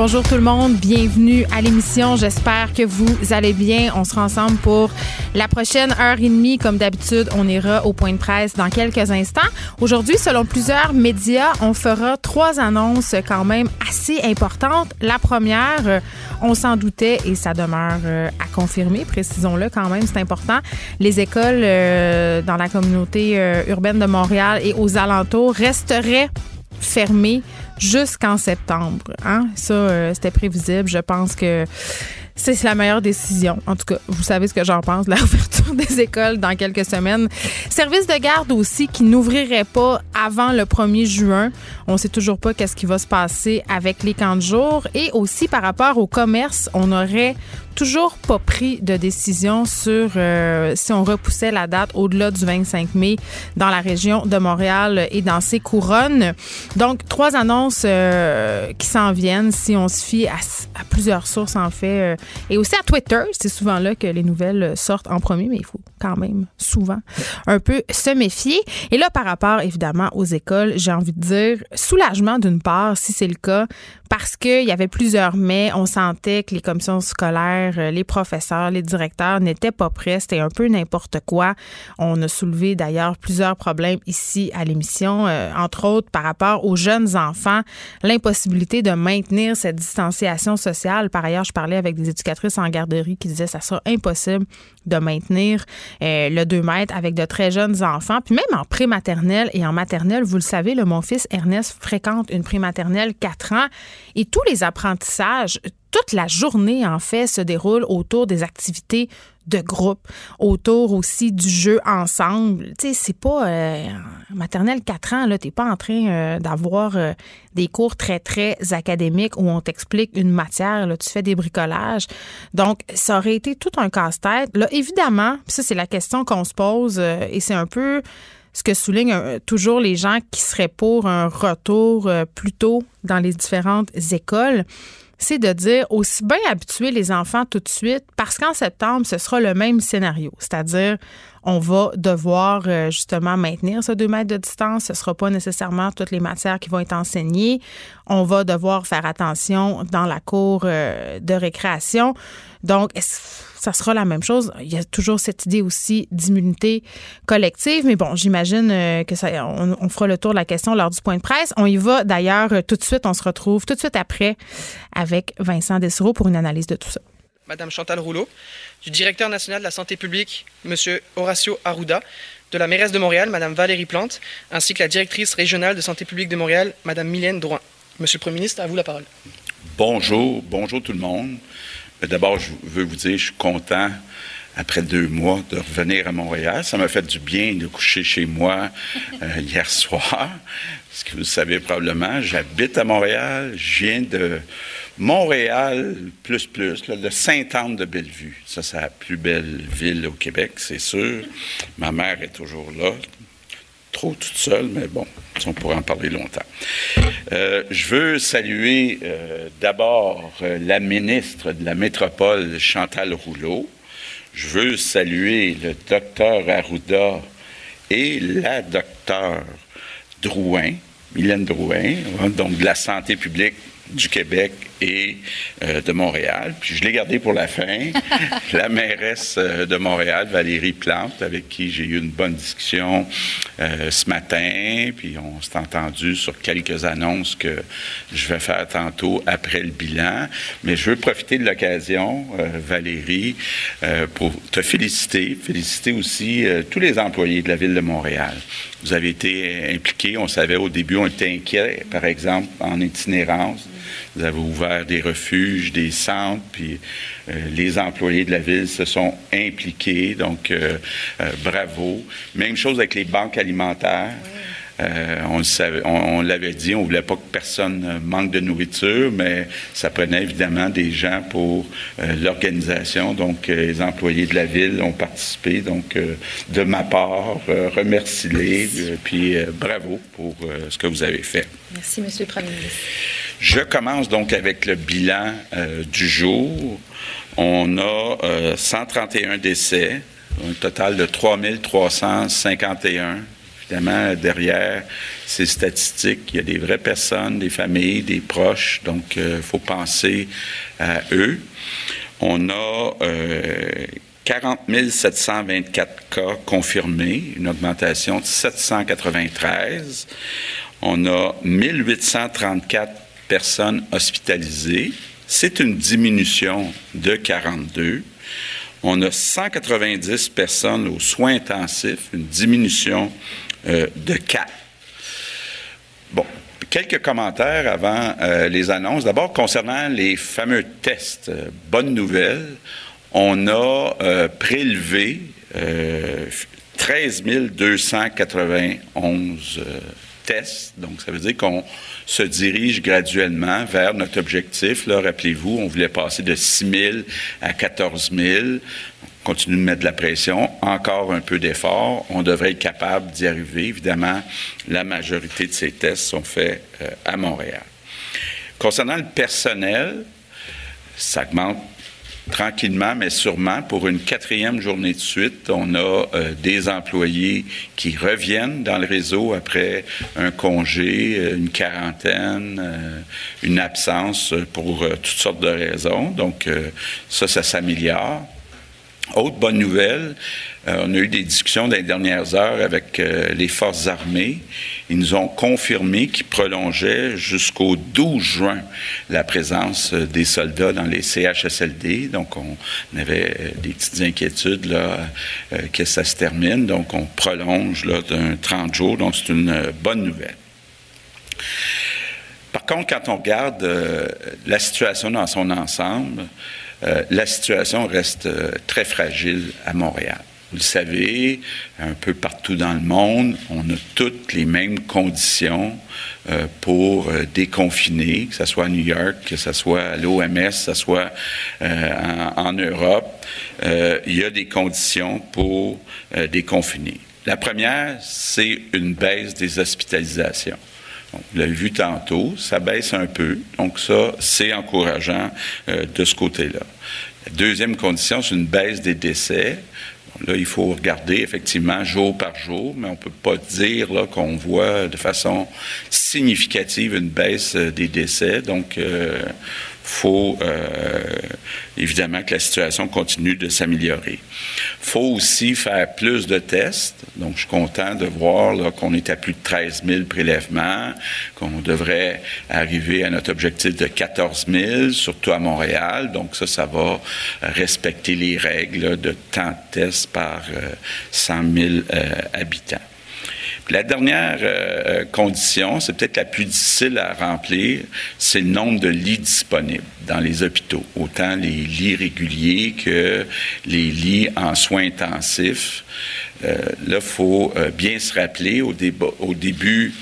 Bonjour tout le monde, bienvenue à l'émission. J'espère que vous allez bien. On sera ensemble pour la prochaine heure et demie. Comme d'habitude, on ira au point de presse dans quelques instants. Aujourd'hui, selon plusieurs médias, on fera trois annonces quand même assez importantes. La première, euh, on s'en doutait et ça demeure euh, à confirmer, précisons-le quand même, c'est important. Les écoles euh, dans la communauté urbaine de Montréal et aux alentours resteraient fermées jusqu'en septembre. Hein? Ça, euh, c'était prévisible. Je pense que c'est la meilleure décision. En tout cas, vous savez ce que j'en pense de la des écoles dans quelques semaines. Service de garde aussi qui n'ouvrirait pas avant le 1er juin. On sait toujours pas qu'est-ce qui va se passer avec les camps de jour. Et aussi par rapport au commerce, on aurait toujours pas pris de décision sur euh, si on repoussait la date au-delà du 25 mai dans la région de Montréal et dans ses couronnes. Donc, trois annonces euh, qui s'en viennent si on se fie à, plusieurs sources, en fait, euh, et aussi à Twitter. C'est souvent là que les nouvelles sortent en premier, mais il faut quand même souvent un peu se méfier. Et là, par rapport, évidemment, aux écoles, j'ai envie de dire soulagement d'une part, si c'est le cas, parce qu'il y avait plusieurs mais. On sentait que les commissions scolaires, euh, les professeurs, les directeurs n'étaient pas prêts. C'était un peu n'importe quoi. On a soulevé d'ailleurs plusieurs problèmes ici à l'émission, euh, entre autres par rapport aux jeunes enfants, l'impossibilité de maintenir cette distanciation sociale. Par ailleurs, je parlais avec des éducatrices en garderie qui disaient que ça sera impossible de maintenir euh, le 2 mètres avec de très jeunes enfants. Puis même en prématernelle et en maternelle, vous le savez, le, mon fils Ernest fréquente une prématernelle 4 ans et tous les apprentissages, toute la journée, en fait, se déroulent autour des activités de groupe, autour aussi du jeu ensemble. Tu sais, c'est pas euh, maternelle 4 ans, là, t'es pas en train euh, d'avoir euh, des cours très, très académiques où on t'explique une matière, là, tu fais des bricolages. Donc, ça aurait été tout un casse-tête. Là, évidemment, ça, c'est la question qu'on se pose et c'est un peu ce que soulignent toujours les gens qui seraient pour un retour plus tôt dans les différentes écoles c'est de dire aussi bien habituer les enfants tout de suite parce qu'en septembre, ce sera le même scénario. C'est-à-dire, on va devoir euh, justement maintenir ce 2 mètres de distance. Ce ne sera pas nécessairement toutes les matières qui vont être enseignées. On va devoir faire attention dans la cour euh, de récréation. Donc, ça sera la même chose? Il y a toujours cette idée aussi d'immunité collective, mais bon, j'imagine euh, que ça, on, fera le tour de la question lors du point de presse. On y va d'ailleurs tout de suite. On se retrouve tout de suite après avec Vincent Dessereau pour une analyse de tout ça. Madame Chantal Rouleau, du directeur national de la santé publique, Monsieur Horacio Arruda, de la mairesse de Montréal, Madame Valérie Plante, ainsi que la directrice régionale de santé publique de Montréal, Madame Mylène Drouin. Monsieur le Premier ministre, à vous la parole. Bonjour, bonjour tout le monde. D'abord, je veux vous dire, je suis content après deux mois de revenir à Montréal. Ça m'a fait du bien de coucher chez moi euh, hier soir. Ce que vous savez probablement, j'habite à Montréal. Je viens de Montréal, plus plus, le Sainte-Anne de Bellevue. Ça, c'est la plus belle ville au Québec, c'est sûr. Ma mère est toujours là. Trop toute seule, mais bon, on pourrait en parler longtemps. Euh, je veux saluer euh, d'abord euh, la ministre de la métropole, Chantal Rouleau. Je veux saluer le docteur Arruda et la docteur Drouin, Mylène Drouin, donc de la santé publique du Québec et euh, de Montréal. Puis je l'ai gardé pour la fin. la mairesse euh, de Montréal, Valérie Plante, avec qui j'ai eu une bonne discussion euh, ce matin. Puis on s'est entendu sur quelques annonces que je vais faire tantôt après le bilan. Mais je veux profiter de l'occasion, Valérie, pour te féliciter, féliciter aussi tous les employés de la ville de Montréal. Vous avez été impliqués. On savait au début, on était inquiets, par exemple, en itinérance. Vous avez ouvert des refuges, des centres, puis euh, les employés de la ville se sont impliqués. Donc, euh, euh, bravo. Même chose avec les banques alimentaires. on, on, l'avait dit, on voulait pas que personne manque de nourriture, mais ça prenait évidemment des gens pour l'organisation. Donc, les employés de la ville ont participé. Donc, de ma part, remercie-les, puis bravo pour ce que vous avez fait. Merci, Monsieur le Premier ministre. Je commence donc avec le bilan du jour. On a 131 euh, décès, un total de 3351. Évidemment, derrière ces statistiques, il y a des vraies personnes, des familles, des proches, donc il euh, faut penser à eux. On a 40 euh, 724 cas confirmés, une augmentation de 793. On a 1834 personnes hospitalisées, c'est une diminution de 42. On a 190 personnes aux soins intensifs, une diminution euh, de 4. Bon, quelques commentaires avant euh, les annonces. D'abord, concernant les fameux tests, euh, bonne nouvelle, on a prélevé 13 291 Donc, ça veut dire qu'on se dirige graduellement vers notre objectif. Là, rappelez-vous, on voulait passer de 6 000 à 14 000. On continue de mettre de la pression, encore un peu d'effort. On devrait être capable d'y arriver. Évidemment, la majorité de ces tests sont faits euh, à Montréal. Concernant le personnel, ça augmente tranquillement, mais sûrement, pour une quatrième journée de suite, on a euh, des employés qui reviennent dans le réseau après un congé, euh, une quarantaine, euh, une absence pour toutes sortes de raisons. Donc, ça, ça s'améliore. Autre bonne nouvelle, on a eu des discussions dans les dernières heures avec les forces armées. Ils nous ont confirmé qu'ils prolongeaient jusqu'au 12 juin la présence euh, des soldats dans les CHSLD. Donc, on, avait des petites inquiétudes là, que ça se termine. Donc, on prolonge là, d'un 30 jours. Donc, c'est une bonne nouvelle. Par contre, quand on regarde la situation dans son ensemble, euh, la situation reste euh, très fragile à Montréal. Vous le savez, un peu partout dans le monde, on a toutes les mêmes conditions euh, pour déconfiner, que ce soit à New York, que ce soit à l'OMS, que ce soit en, Europe. il y a des conditions pour déconfiner. La première, c'est une baisse des hospitalisations. vous l'avez vu tantôt, ça baisse un peu. Donc ça, c'est encourageant euh, de ce côté-là. Deuxième condition, c'est une baisse des décès. Là, il faut regarder effectivement jour par jour, mais on ne peut pas dire qu'on voit de façon significative une baisse euh, des décès. Donc, euh, faut euh, évidemment que la situation continue de s'améliorer. faut aussi faire plus de tests. Donc, je suis content de voir qu'on est à plus de 13 000 prélèvements, qu'on devrait arriver à notre objectif de 14 000, surtout à Montréal. Donc, ça, ça va respecter les règles de temps de tests par 100 euh, 000 euh, habitants. La dernière euh, euh, condition, c'est peut-être la plus difficile à remplir, c'est le nombre de lits disponibles dans les hôpitaux, autant les lits réguliers que les lits en soins intensifs. Euh, là, il faut bien se rappeler, au, début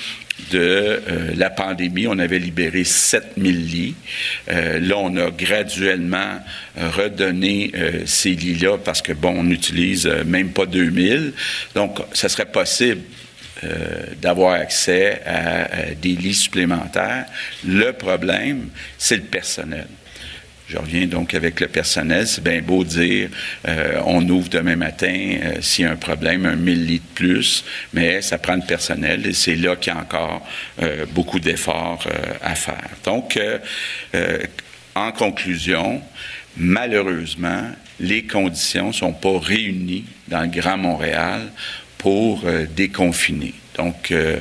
de la pandémie, on avait libéré 7000 lits. là, on a graduellement redonné ces lits-là parce que, bon, on n'utilise même pas 2000. Donc, ça serait possible euh, d'avoir accès à, des lits supplémentaires. Le problème, c'est le personnel. Je reviens donc avec le personnel. C'est bien beau dire euh, on ouvre demain matin euh, s'il y a un problème, un 1000 lits de plus, mais ça prend le personnel et c'est là qu'il y a encore beaucoup d'efforts à faire. Donc, en conclusion, malheureusement, les conditions ne sont pas réunies dans le Grand Montréal pour euh, déconfiner. Donc, euh,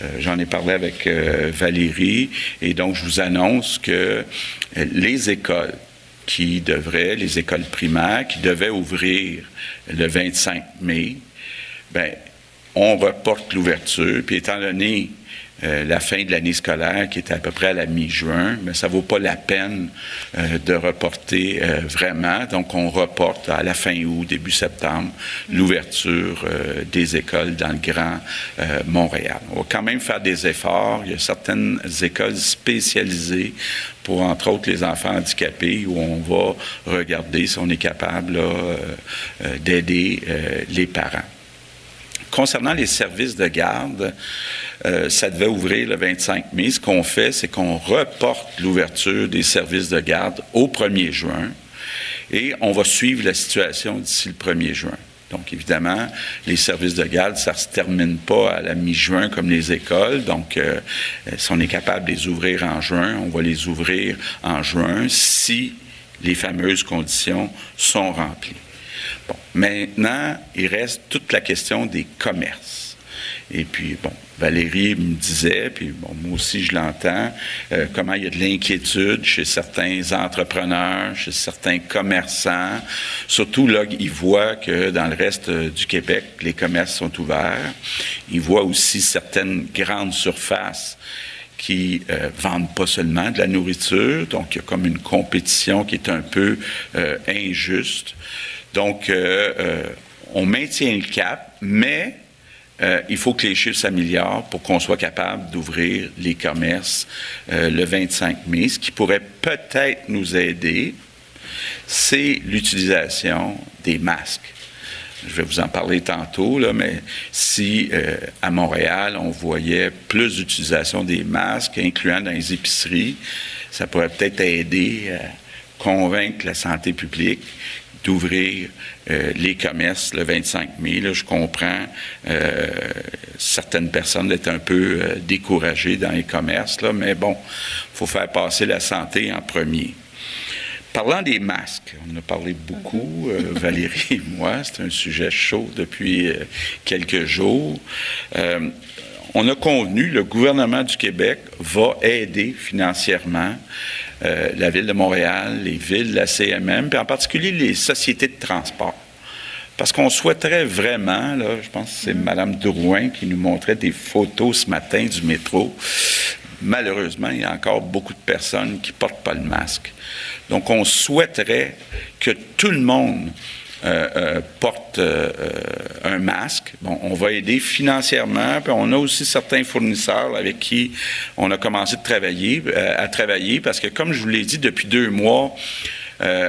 euh, j'en ai parlé avec Valérie et donc je vous annonce que les écoles qui devraient, les écoles primaires qui devaient ouvrir le 25 mai, ben, on reporte l'ouverture. Puis étant donné euh, la fin de l'année scolaire qui est à peu près à la mi-juin, mais ça vaut pas la peine euh, de reporter euh, vraiment. Donc, on reporte à la fin août, début septembre, l'ouverture des écoles dans le Grand Montréal. On va quand même faire des efforts. Il y a certaines écoles spécialisées pour, entre autres, les enfants handicapés, où on va regarder si on est capable d'aider les parents. Concernant les services de garde, euh, ça devait ouvrir le 25 mai. Ce qu'on fait, c'est qu'on reporte l'ouverture des services de garde au 1er juin et on va suivre la situation d'ici le 1er juin. Donc, évidemment, les services de garde, ça ne se termine pas à la mi-juin comme les écoles. Donc, euh, si on est capable de les ouvrir en juin, on va les ouvrir en juin si les fameuses conditions sont remplies. Maintenant, il reste toute la question des commerces. Et puis, bon, Valérie me disait, puis bon, moi aussi je l'entends, euh, comment il y a de l'inquiétude chez certains entrepreneurs, chez certains commerçants. Surtout là, ils voient que dans le reste euh, du Québec, les commerces sont ouverts. Ils voient aussi certaines grandes surfaces qui euh, vendent pas seulement de la nourriture, donc il y a comme une compétition qui est un peu injuste. Donc, euh, euh, on maintient le cap, mais euh, il faut que les chiffres s'améliorent pour qu'on soit capable d'ouvrir les commerces le 25 mai. Ce qui pourrait peut-être nous aider, c'est l'utilisation des masques. Je vais vous en parler tantôt, mais si à Montréal, on voyait plus d'utilisation des masques, incluant dans les épiceries, ça pourrait peut-être aider à convaincre la santé publique d'ouvrir euh, les commerces le 25 mai. Là, je comprends euh, certaines personnes d'être un peu euh, découragées dans les commerces, là, mais bon, il faut faire passer la santé en premier. Parlant des masques, on en a parlé beaucoup, Valérie et moi, c'est un sujet chaud depuis quelques jours. On a convenu, le gouvernement du Québec va aider financièrement euh, la Ville de Montréal, les villes, la CMM, puis en particulier les sociétés de transport. Parce qu'on souhaiterait vraiment, là, je pense que c'est Mme Drouin qui nous montrait des photos ce matin du métro. Malheureusement, il y a encore beaucoup de personnes qui ne portent pas le masque. Donc, on souhaiterait que tout le monde euh, euh, porte euh, un masque. Bon, on va aider financièrement, puis on a aussi certains fournisseurs avec qui on a commencé à travailler, parce que comme je vous l'ai dit, depuis deux mois,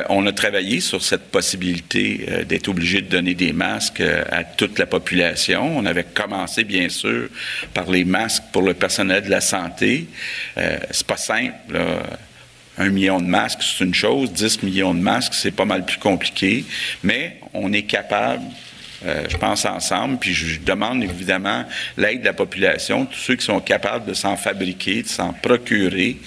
on a travaillé sur cette possibilité d'être obligé de donner des masques à toute la population. On avait commencé, bien sûr, par les masques pour le personnel de la santé. c'est pas simple. Un million de masques, c'est une chose. 10 millions de masques, c'est pas mal plus compliqué. Mais on est capable, euh, je pense, ensemble, puis je demande évidemment l'aide de la population, tous ceux qui sont capables de s'en fabriquer, de s'en procurer.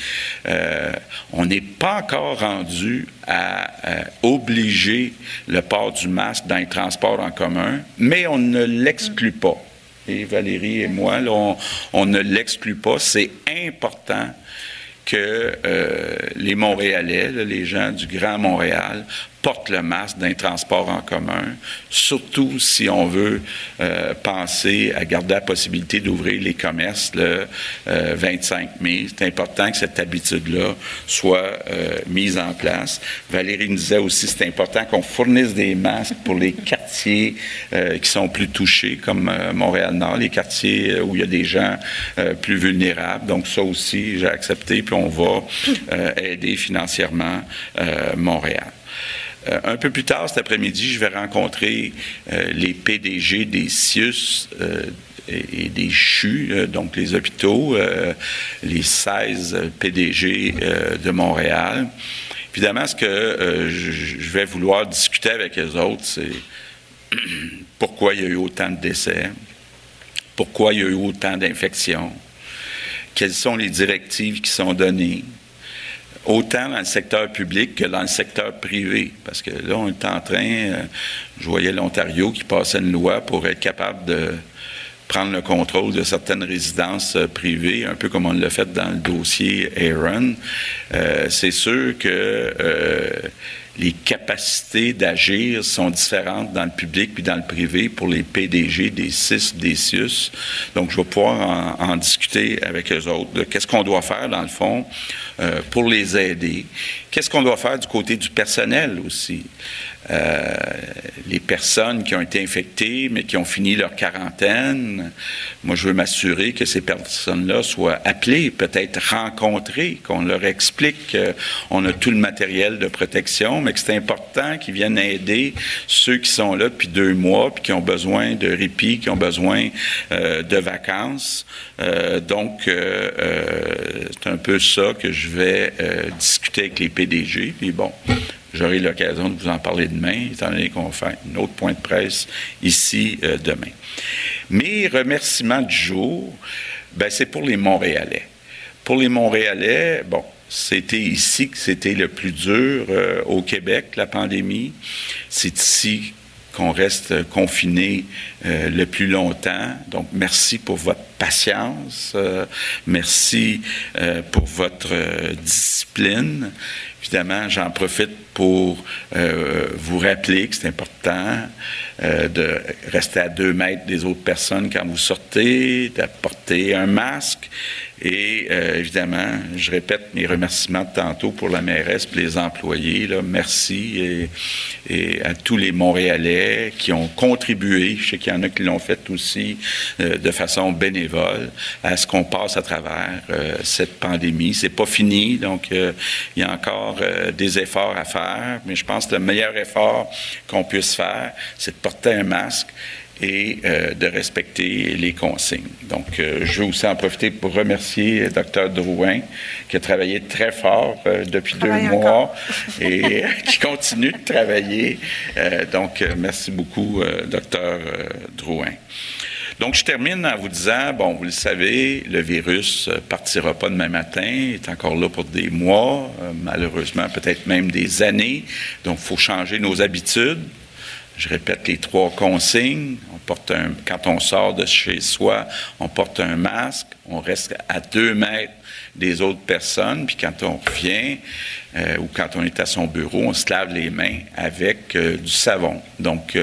Euh, on n'est pas encore rendu à euh, obliger le port du masque dans les transports en commun, mais on ne l'exclut pas. Et Valérie et moi, on, on ne l'exclut pas. C'est important que euh, les Montréalais, les gens du Grand Montréal, portent le masque d'un transport en commun, surtout si on veut euh, penser à garder la possibilité d'ouvrir les commerces le 25 euh, mai. C'est important que cette habitude-là soit euh, mise en place. Valérie nous disait aussi c'est important qu'on fournisse des masques pour les quartiers qui sont plus touchés, comme Montréal-Nord, les quartiers où il y a des gens plus vulnérables. Donc ça aussi, j'ai accepté, puis on va aider financièrement Montréal. Euh, un peu plus tard cet après-midi, je vais rencontrer euh, les PDG des CIUS euh, et, des CHU, donc les hôpitaux, les 16 PDG de Montréal. Évidemment, ce que je vais vouloir discuter avec les autres, c'est pourquoi il y a eu autant de décès, pourquoi il y a eu autant d'infections, quelles sont les directives qui sont données, autant dans le secteur public que dans le secteur privé. Parce que là, on est en train, euh, je voyais l'Ontario qui passait une loi pour être capable de prendre le contrôle de certaines résidences euh, privées, un peu comme on l'a fait dans le dossier Aaron. Euh, c'est sûr que les capacités d'agir sont différentes dans le public puis dans le privé pour les PDG des CIS, des CIUS. Donc, je vais pouvoir en, discuter avec eux autres. Qu'est-ce qu'on doit faire, dans le fond, euh, pour les aider? Qu'est-ce qu'on doit faire du côté du personnel aussi? Euh, les personnes qui ont été infectées, mais qui ont fini leur quarantaine, moi, je veux m'assurer que ces personnes-là soient appelées, peut-être rencontrées, qu'on leur explique qu'on a tout le matériel de protection, mais que c'est important qu'ils viennent aider ceux qui sont là depuis deux mois, puis qui ont besoin de répit, qui ont besoin euh, de vacances. Euh, donc, c'est un peu ça que je vais discuter avec les PDG. Puis bon, J'aurai l'occasion de vous en parler demain, étant donné qu'on faire un autre point de presse ici euh, demain. Mes remerciements du jour, ben, c'est pour les Montréalais. Pour les Montréalais, bon, c'était ici que c'était le plus dur euh, au Québec, la pandémie. C'est ici qu'on reste confiné euh, le plus longtemps. Donc, merci pour votre patience. merci pour votre discipline. Évidemment, j'en profite pour euh, vous rappeler que c'est important euh, de rester à deux mètres des autres personnes quand vous sortez, d'apporter un masque. Et euh, évidemment, je répète mes remerciements de tantôt pour la mairesse et les employés. Là. Merci et, à tous les Montréalais qui ont contribué, je sais qu'il y en a qui l'ont fait aussi de façon bénévole, à ce qu'on passe à travers cette pandémie. C'est pas fini, donc il y a encore des efforts à faire mais je pense que le meilleur effort qu'on puisse faire, c'est de porter un masque et euh, de respecter les consignes. Donc, euh, je veux aussi en profiter pour remercier le Dr Drouin, qui a travaillé très fort euh, depuis deux mois et qui continue de travailler. donc, merci beaucoup, Dr Drouin. Donc, je termine en vous disant, bon, vous le savez, le virus ne euh, partira pas demain matin, il est encore là pour des mois, euh, malheureusement peut-être même des années. Donc, il faut changer nos habitudes. Je répète les trois consignes. Quand on sort de chez soi, on porte un masque, on reste à deux mètres des autres personnes, puis quand on revient euh, ou quand on est à son bureau, on se lave les mains avec du savon. Donc,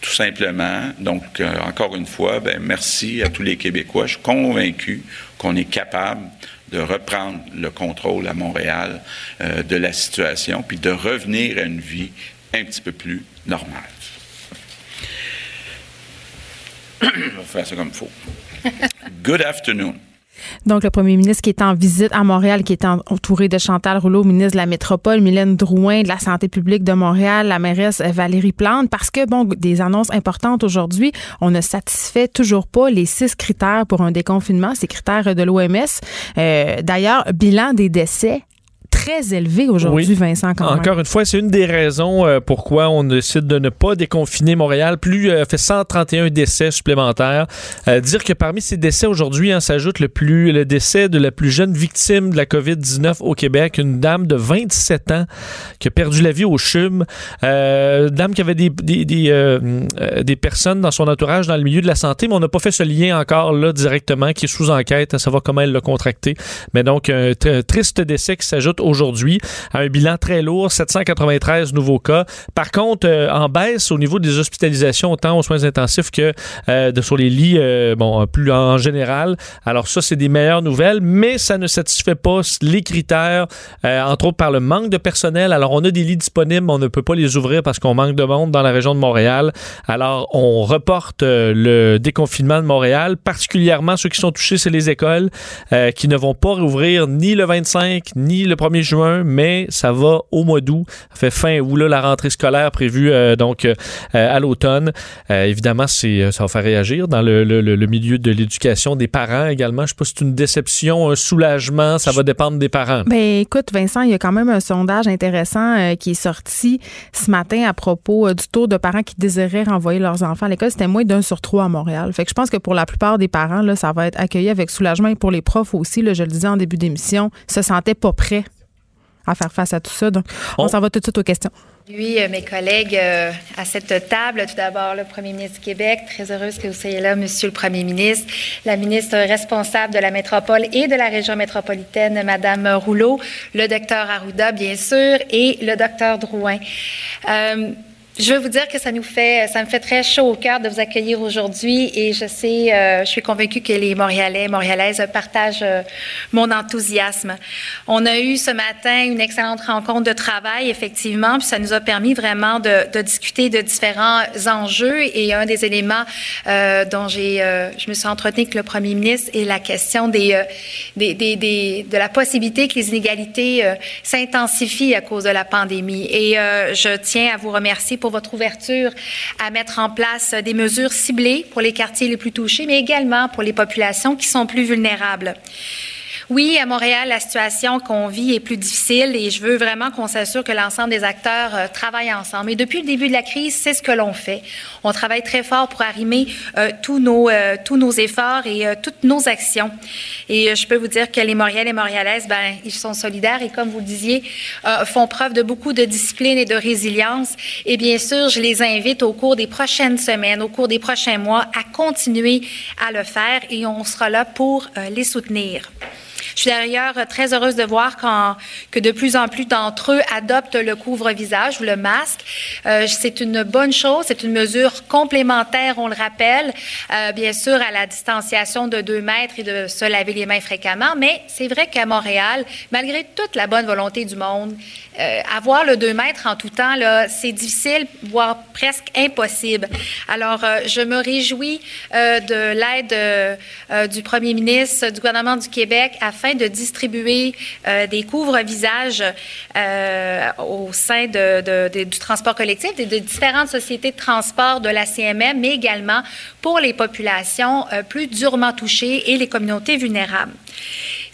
tout simplement. Donc, euh, encore une fois, ben, merci à tous les Québécois. Je suis convaincu qu'on est capable de reprendre le contrôle à Montréal euh, de la situation, puis de revenir à une vie un petit peu plus normale. On va faire ça comme il faut. Good afternoon. Donc, le premier ministre qui est en visite à Montréal, qui est entouré de Chantal Rouleau, ministre de la Métropole, Mylène Drouin de la Santé publique de Montréal, la mairesse Valérie Plante, parce que, bon, des annonces importantes aujourd'hui, on ne satisfait toujours pas les six critères pour un déconfinement, ces critères de l'OMS. Euh, d'ailleurs, bilan des décès très élevé aujourd'hui, Vincent. Quand Encore une fois, c'est une des raisons euh, pourquoi on décide de ne pas déconfiner Montréal. Plus euh, fait 131 décès supplémentaires. Euh, dire que parmi ces décès aujourd'hui, hein, s'ajoute le plus le décès de la plus jeune victime de la COVID-19 au Québec, une dame de 27 ans qui a perdu la vie au CHUM. une dame qui avait des des, des, des, personnes dans son entourage dans le milieu de la santé, mais on n'a pas fait ce lien encore là directement, qui est sous enquête à savoir comment elle l'a contracté. Mais donc, un triste décès qui s'ajoute aujourd'hui, un bilan très lourd, 793 nouveaux cas. Par contre, euh, en baisse au niveau des hospitalisations, autant aux soins intensifs que euh, sur les lits, euh, bon, plus en général. Alors ça, c'est des meilleures nouvelles, mais ça ne satisfait pas les critères, entre autres par le manque de personnel. Alors, on a des lits disponibles, mais on ne peut pas les ouvrir parce qu'on manque de monde dans la région de Montréal. Alors, on reporte le déconfinement de Montréal, particulièrement ceux qui sont touchés, c'est les écoles qui ne vont pas rouvrir ni le 25 ni le 1er juin, mais ça va au mois d'août. Ça fait fin août, là, la rentrée scolaire prévue euh, donc euh, à l'automne. Euh, évidemment, c'est, ça va faire réagir dans le, milieu de l'éducation des parents également. Je sais pas si c'est une déception, un soulagement, ça va dépendre des parents. Ben, écoute, Vincent, il y a quand même un sondage intéressant qui est sorti ce matin à propos du taux de parents qui désiraient renvoyer leurs enfants à l'école. C'était moins d'un sur trois à Montréal. Fait que je pense que pour la plupart des parents, là, ça va être accueilli avec soulagement et pour les profs aussi, là, je le disais en début d'émission, se sentaient pas prêts à faire face à tout ça. Donc, on s'en va tout de suite aux questions. Oui, mes collègues à cette table. Tout d'abord, le premier ministre du Québec. Très heureuse que vous soyez là, Monsieur le Premier ministre. La ministre responsable de la métropole et de la région métropolitaine, Madame Rouleau. Le docteur Arruda, bien sûr, et le docteur Drouin. Je veux vous dire que ça nous fait, ça me fait très chaud au cœur de vous accueillir aujourd'hui et je sais, euh, je suis convaincue que les Montréalais, Montréalaises partagent euh, mon enthousiasme. On a eu ce matin une excellente rencontre de travail, effectivement, puis ça nous a permis vraiment de, de discuter de différents enjeux et un des éléments euh, dont j'ai, euh, je me suis entretenue avec le Premier ministre est la question des, euh, des, des, des, de la possibilité que les inégalités s'intensifient à cause de la pandémie. Et je tiens à vous remercier pour votre ouverture à mettre en place des mesures ciblées pour les quartiers les plus touchés, mais également pour les populations qui sont plus vulnérables. Oui, à Montréal, la situation qu'on vit est plus difficile et je veux vraiment qu'on s'assure que l'ensemble des acteurs euh, travaillent ensemble. Et depuis le début de la crise, c'est ce que l'on fait. On travaille très fort pour arrimer euh, tous, nos, euh, tous nos efforts et toutes nos actions. Et je peux vous dire que les Montréalais et Montréalaises, ben, ils sont solidaires et comme vous le disiez, font preuve de beaucoup de discipline et de résilience. Et bien sûr, je les invite au cours des prochaines semaines, au cours des prochains mois, à continuer à le faire et on sera là pour les soutenir. Je suis d'ailleurs très heureuse de voir que de plus en plus d'entre eux adoptent le couvre-visage ou le masque. Euh, c'est une bonne chose, c'est une mesure complémentaire, on le rappelle, euh, bien sûr à la distanciation de deux mètres et de se laver les mains fréquemment, mais c'est vrai qu'à Montréal, malgré toute la bonne volonté du monde, euh, avoir le 2 mètres en tout temps, c'est difficile, voire presque impossible. Alors, je me réjouis de l'aide du premier ministre du gouvernement du Québec afin de distribuer euh, des couvre-visages au sein du transport collectif et de différentes sociétés de transport de la CMM, mais également pour les populations plus durement touchées et les communautés vulnérables.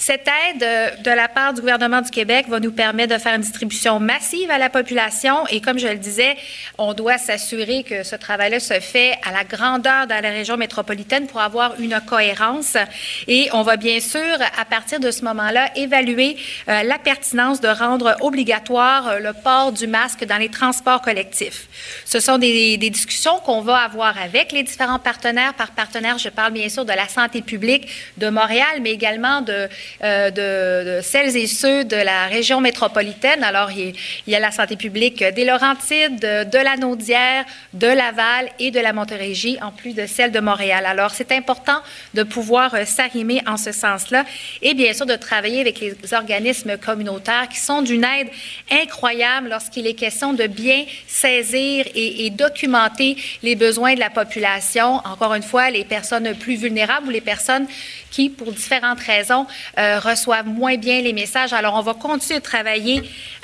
Cette aide de la part du gouvernement du Québec va nous permettre de faire une distribution massive à la population et comme je le disais, on doit s'assurer que ce travail-là se fait à la grandeur dans la région métropolitaine pour avoir une cohérence et on va bien sûr à partir de ce moment-là évaluer euh, la pertinence de rendre obligatoire euh, le port du masque dans les transports collectifs. Ce sont des, des discussions qu'on va avoir avec les différents partenaires. Par partenaire, je parle bien sûr de la santé publique de Montréal, mais également de euh, de, celles et ceux de la région métropolitaine. Alors, il, y a la santé publique des Laurentides, de, la Naudière, de Laval et de la Montérégie, en plus de celle de Montréal. Alors, c'est important de pouvoir euh, s'arrimer en ce sens-là et bien sûr de travailler avec les organismes communautaires qui sont d'une aide incroyable lorsqu'il est question de bien saisir et, et documenter les besoins de la population. Encore une fois, les personnes plus vulnérables ou les personnes qui, pour différentes raisons, euh, reçoivent moins bien les messages. Alors, on va continuer de travailler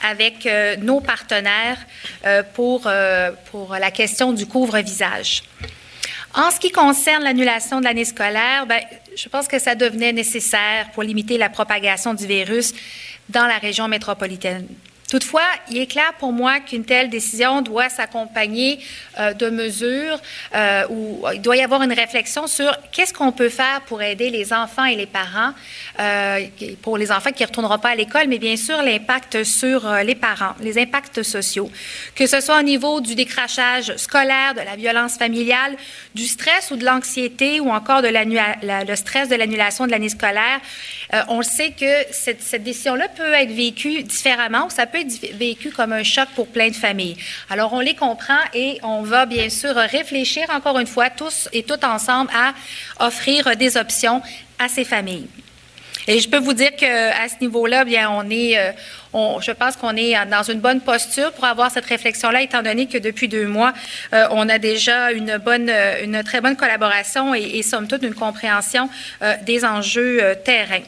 avec euh, nos partenaires euh, pour, pour la question du couvre-visage. En ce qui concerne l'annulation de l'année scolaire, ben, je pense que ça devenait nécessaire pour limiter la propagation du virus dans la région métropolitaine. Toutefois, il est clair pour moi qu'une telle décision doit s'accompagner euh, de mesures euh, où il doit y avoir une réflexion sur qu'est-ce qu'on peut faire pour aider les enfants et les parents, euh, pour les enfants qui ne retourneront pas à l'école, mais bien sûr l'impact sur euh, les parents, les impacts sociaux, que ce soit au niveau du décrachage scolaire, de la violence familiale, du stress ou de l'anxiété ou encore de le stress de l'annulation de l'année scolaire. On sait que cette, décision-là peut être vécue différemment ça peut vécu comme un choc pour plein de familles. Alors, on les comprend et on va bien sûr réfléchir encore une fois tous et toutes ensemble à offrir des options à ces familles. Et je peux vous dire qu'à ce niveau-là, bien, on est, euh, je pense qu'on est dans une bonne posture pour avoir cette réflexion-là, étant donné que depuis deux mois, euh, on a déjà une bonne, une très bonne collaboration et, et somme toute une compréhension euh, des enjeux terrain.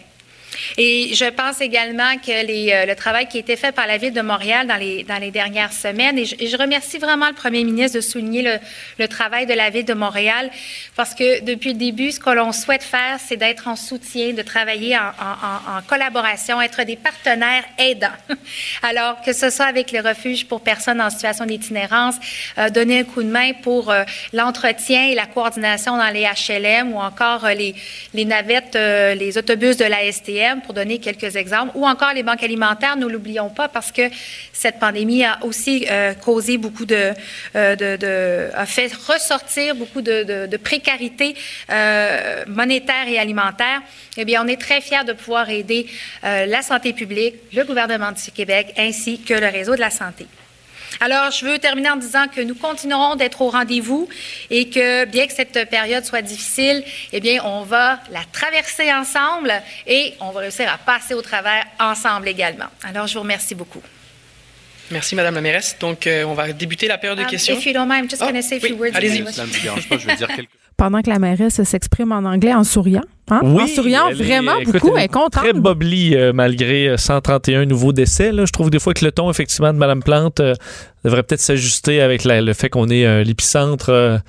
Et je pense également que euh, le travail qui a été fait par la Ville de Montréal dans les, dans les dernières semaines, et je, remercie vraiment le premier ministre de souligner le, travail de la Ville de Montréal, parce que depuis le début, ce que l'on souhaite faire, c'est d'être en soutien, de travailler en, collaboration, être des partenaires aidants. Alors, que ce soit avec les refuges pour personnes en situation d'itinérance, euh, donner un coup de main pour euh, l'entretien et la coordination dans les HLM ou encore les, les navettes, les autobus de la STM pour donner quelques exemples, ou encore les banques alimentaires, nous l'oublions pas, parce que cette pandémie a aussi euh, causé beaucoup de, euh, de, a fait ressortir beaucoup de, de précarité euh, monétaire et alimentaire. Eh bien, on est très fiers de pouvoir aider la santé publique, le gouvernement du Québec, ainsi que le réseau de la santé. Alors, je veux terminer en disant que nous continuerons d'être au rendez-vous et que, bien que cette période soit difficile, eh bien, on va la traverser ensemble et on va réussir à passer au travers ensemble également. Alors, je vous remercie beaucoup. Merci, Madame la mairesse. Donc, euh, on va débuter la période de um, questions. If you don't mind, just oh, say a few words. Allez-y. je veux dire Pendant que la mairesse s'exprime en anglais en souriant. Hein? en souriant vraiment beaucoup, elle est contente. Très bobli euh, malgré 131 euh, nouveaux décès. Là. Je trouve des fois que le ton, effectivement, de Mme Plante devrait peut-être s'ajuster avec le fait qu'on est l'épicentre.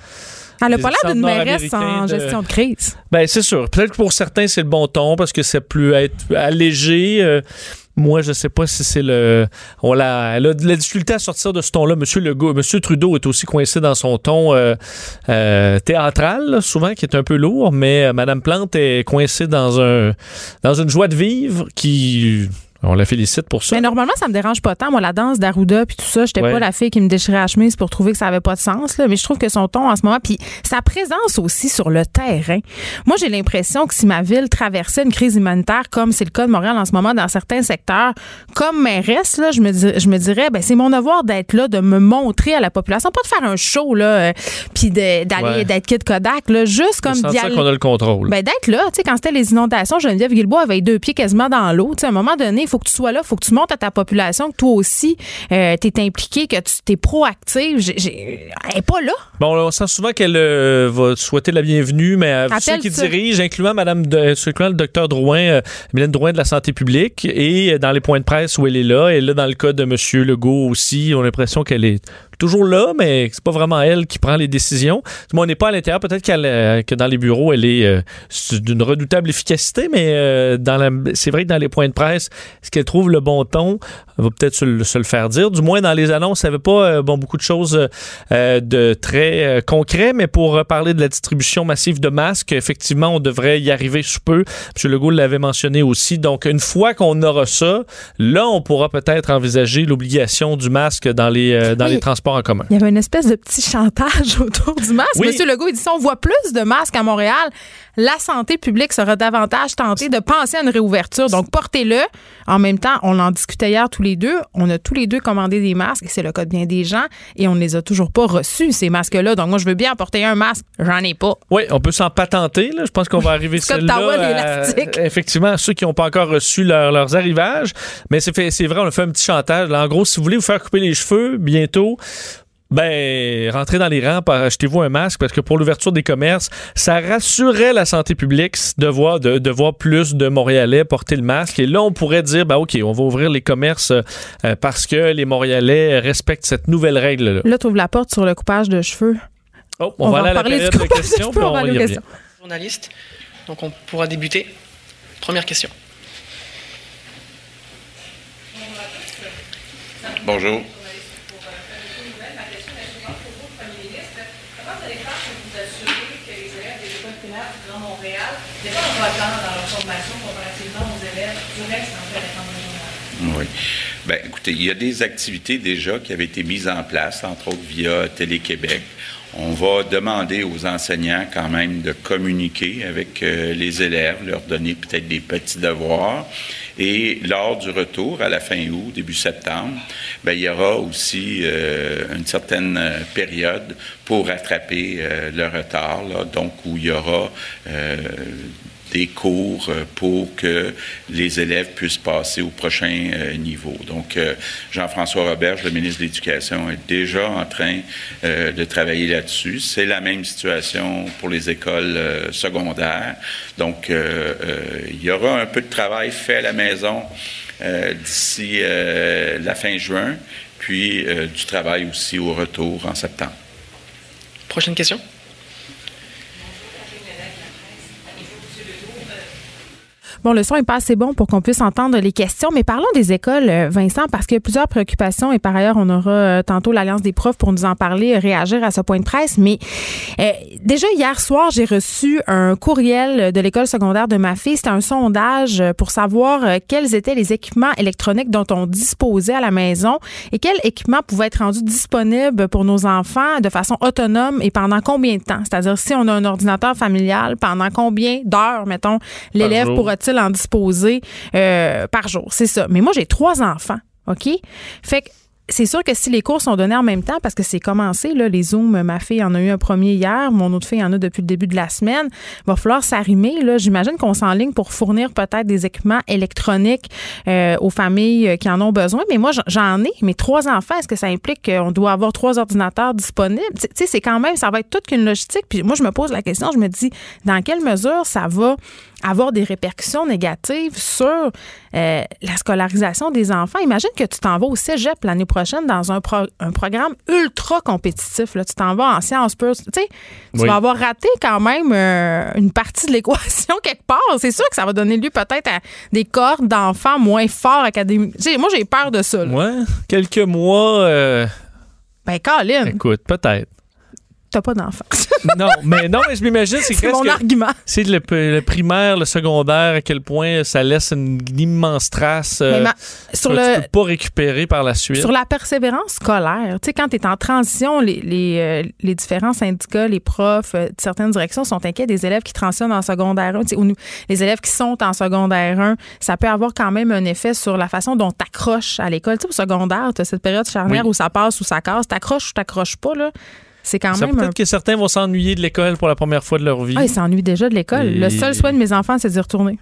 Elle n'a pas l'air d'une mairesse en gestion de crise. Ben, c'est sûr. Peut-être que pour certains, c'est le bon ton parce que ça peut être allégé. Moi, je sais pas si c'est le. On l'a, elle a de la difficulté à sortir de ce ton-là. Monsieur Legault, Monsieur Trudeau est aussi coincé dans son ton euh, euh, théâtral, souvent, qui est un peu lourd, mais euh, Madame Plante est coincée dans un dans une joie de vivre qui on la félicite pour ça. Mais normalement, ça me dérange pas tant. Moi, la danse d'Arruda puis tout ça, j'étais pas la fille qui me déchirait la chemise pour trouver que ça avait pas de sens. Là. Mais je trouve que son ton en ce moment, puis sa présence aussi sur le terrain. Moi, j'ai l'impression que si ma ville traversait une crise humanitaire, comme c'est le cas de Montréal en ce moment dans certains secteurs, comme mairesse, là, je me, je me dirais, ben c'est mon devoir d'être là, de me montrer à la population, pas de faire un show là, euh, puis d'aller d'être Kid Kodak, là, juste comme d'y qu'on a le contrôle. Ben d'être là, tu sais, quand c'était les inondations, Geneviève Guilbault avait deux pieds quasiment dans l'eau. Tu sais, à un moment donné, faut que tu sois là, faut que tu montes à ta population, que toi aussi, euh, tu es impliqué, que tu es proactive. elle n'est pas là. Bon, on sent souvent qu'elle euh, va souhaiter la bienvenue, mais à ceux qui dirigent, incluant Madame de, le docteur Drouin, euh, Mylène Drouin de la santé publique, et dans les points de presse où elle est là, et là, dans le cas de M. Legault aussi, on a l'impression qu'elle est toujours là, mais c'est pas vraiment elle qui prend les décisions. on n'est pas à l'intérieur. Peut-être que dans les bureaux, elle est euh, d'une redoutable efficacité, mais euh, c'est vrai que dans les points de presse, est-ce qu'elle trouve le bon ton? Elle va peut-être se, le faire dire. Du moins, dans les annonces, elle n'avait pas euh, bon, beaucoup de choses de très concret, mais pour parler de la distribution massive de masques, effectivement, on devrait y arriver sous peu. M. Legault l'avait mentionné aussi. Donc, une fois qu'on aura ça, là, on pourra peut-être envisager l'obligation du masque dans les, dans les transports en commun. Il y avait une espèce de petit chantage autour du masque. Monsieur Legault, il dit si on voit plus de masques à Montréal, la santé publique sera davantage tentée de penser à une réouverture. Donc, portez-le. En même temps, on en discutait hier tous les deux. On a tous les deux commandé des masques, et c'est le cas de bien des gens, et on ne les a toujours pas reçus, ces masques-là. Donc, moi, je veux bien porter un masque. J'en ai pas. Oui, on peut s'en patenter. Là. Je pense qu'on va arriver sur là Effectivement, ceux qui n'ont pas encore reçu leurs arrivages. Mais c'est vrai, on a fait un petit chantage. en gros, si vous voulez vous faire couper les cheveux bientôt, ben, rentrez dans les rangs, achetez-vous un masque parce que pour l'ouverture des commerces, ça rassurerait la santé publique de voir, de, voir plus de Montréalais porter le masque. Et là, on pourrait dire, ben, OK, on va ouvrir les commerces euh, parce que les Montréalais respectent cette nouvelle règle-là. Là, tu ouvres la porte sur le coupage de cheveux. Oh, on, va, aller à la période de questions, puis on, y revient. Journaliste, donc on pourra débuter. Première question. Bonjour. Oui. Bien, écoutez, il y a des activités déjà qui avaient été mises en place, entre autres via Télé-Québec. On va demander aux enseignants quand même de communiquer avec euh, les élèves, leur donner peut-être des petits devoirs. Et lors du retour, à la fin août, début septembre, bien, il y aura aussi euh, une certaine euh, période pour rattraper le retard, donc où il y aura des cours euh, pour que les élèves puissent passer au prochain euh, niveau. Donc, euh, Jean-François Roberge, le ministre de l'Éducation, est déjà en train de travailler là-dessus. C'est la même situation pour les écoles secondaires. Donc, il y aura un peu de travail fait à la maison d'ici la fin juin, puis du travail aussi au retour en septembre. Prochaine question? Bon, le son est pas assez bon pour qu'on puisse entendre les questions, mais parlons des écoles, euh, Vincent, parce qu'il y a plusieurs préoccupations et par ailleurs, on aura euh, tantôt l'Alliance des profs pour nous en parler, réagir à ce point de presse. Mais euh, déjà hier soir, j'ai reçu un courriel de l'école secondaire de ma fille. C'était un sondage pour savoir quels étaient les équipements électroniques dont on disposait à la maison et quels équipements pouvaient être rendus disponibles pour nos enfants de façon autonome et pendant combien de temps? C'est-à-dire, si on a un ordinateur familial, pendant combien d'heures, mettons, l'élève pourra-t-il en disposer euh, par jour. C'est ça. Mais moi, j'ai trois enfants. OK? Fait que c'est sûr que si les cours sont donnés en même temps, parce que c'est commencé, là, les Zooms, ma fille en a eu un premier hier, mon autre fille en a depuis le début de la semaine, il va falloir s'arrimer. J'imagine qu'on s'enligne pour fournir peut-être des équipements électroniques euh, aux familles euh, qui en ont besoin. Mais moi, j'en ai. Mes trois enfants, est-ce que ça implique qu'on doit avoir trois ordinateurs disponibles? Tu sais, c'est quand même, ça va être toute qu'une logistique. Puis moi, je me pose la question, je me dis, dans quelle mesure ça va avoir des répercussions négatives sur euh, la scolarisation des enfants. Imagine que tu t'en vas au cégep l'année prochaine dans un, un programme ultra compétitif. Là. Tu t'en vas en sciences pures. Tu sais, tu vas avoir raté quand même euh, une partie de l'équation quelque part. C'est sûr que ça va donner lieu peut-être à des corps d'enfants moins forts académiques. Moi, j'ai peur de ça. Ouais, quelques mois. Euh, ben, Colin. Écoute, peut-être t'as pas d'enfant. non, mais non, mais je m'imagine, c'est C'est mon argument. C'est le, le, primaire, le secondaire, à quel point ça laisse une, immense trace euh, sur que le, tu peux pas récupérer par la suite. Sur la persévérance scolaire, tu sais, quand tu es en transition, les, les, euh, les, différents syndicats, les profs euh, de certaines directions sont inquiets des élèves qui transitionnent en secondaire 1. Ou les élèves qui sont en secondaire 1, ça peut avoir quand même un effet sur la façon dont tu accroches à l'école. Tu sais, au secondaire, tu as cette période charnière où ça passe ou ça casse. T'accroches ou t'accroches pas, là? C'est quand même. Peut-être que certains vont s'ennuyer de l'école pour la première fois de leur vie. Ah, ils s'ennuient déjà de l'école. Le seul souhait de mes enfants, c'est d'y retourner.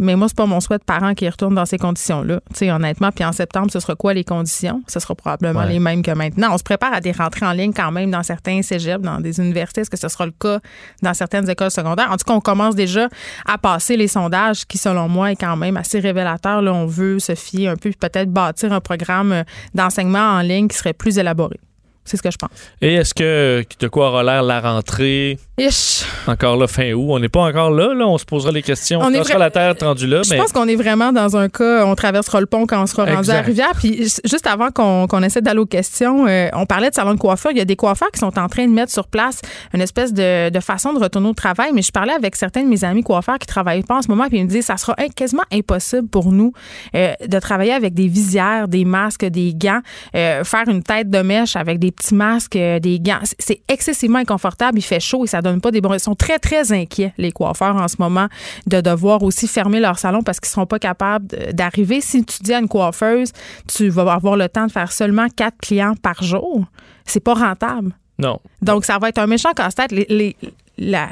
Mais moi, c'est pas mon souhait de parent qui retourne dans ces conditions-là. Tu sais, honnêtement, puis en septembre, ce sera quoi les conditions? Ce sera probablement les mêmes que maintenant. On se prépare à des rentrées en ligne quand même dans certains cégeps, dans des universités. Est-ce que ce sera le cas dans certaines écoles secondaires? En tout cas, on commence déjà à passer les sondages qui, selon moi, est quand même assez révélateur. Là, on veut se fier un peu, peut-être bâtir un programme d'enseignement en ligne qui serait plus élaboré. C'est ce que je pense. Et est-ce que de quoi aura l'air la rentrée? Ish. Encore là, fin août. On n'est pas encore là, là. On se posera les questions. On, on la terre rendue là. Je pense qu'on est vraiment dans un cas, on traversera le pont quand on sera rendu à la rivière. Puis juste avant qu'on essaie d'aller aux questions, euh, on parlait de salon de coiffure. Il y a des coiffeurs qui sont en train de mettre sur place une espèce de, façon de retourner au travail. Mais je parlais avec certains de mes amis coiffeurs qui travaillent pas en ce moment. Puis ils me disaient, ça sera quasiment impossible pour nous euh, de travailler avec des visières, des masques, des gants, euh, faire une tête de mèche avec des petits masques, des gants. C'est excessivement inconfortable. Il fait chaud et ça donne pas des bons. Ils sont très, très inquiets, les coiffeurs, en ce moment, de devoir aussi fermer leur salon parce qu'ils seront pas capables d'arriver. Si tu dis à une coiffeuse, tu vas avoir le temps de faire seulement quatre clients par jour. C'est pas rentable. Non. Donc, ça va être un méchant casse-tête. les, la,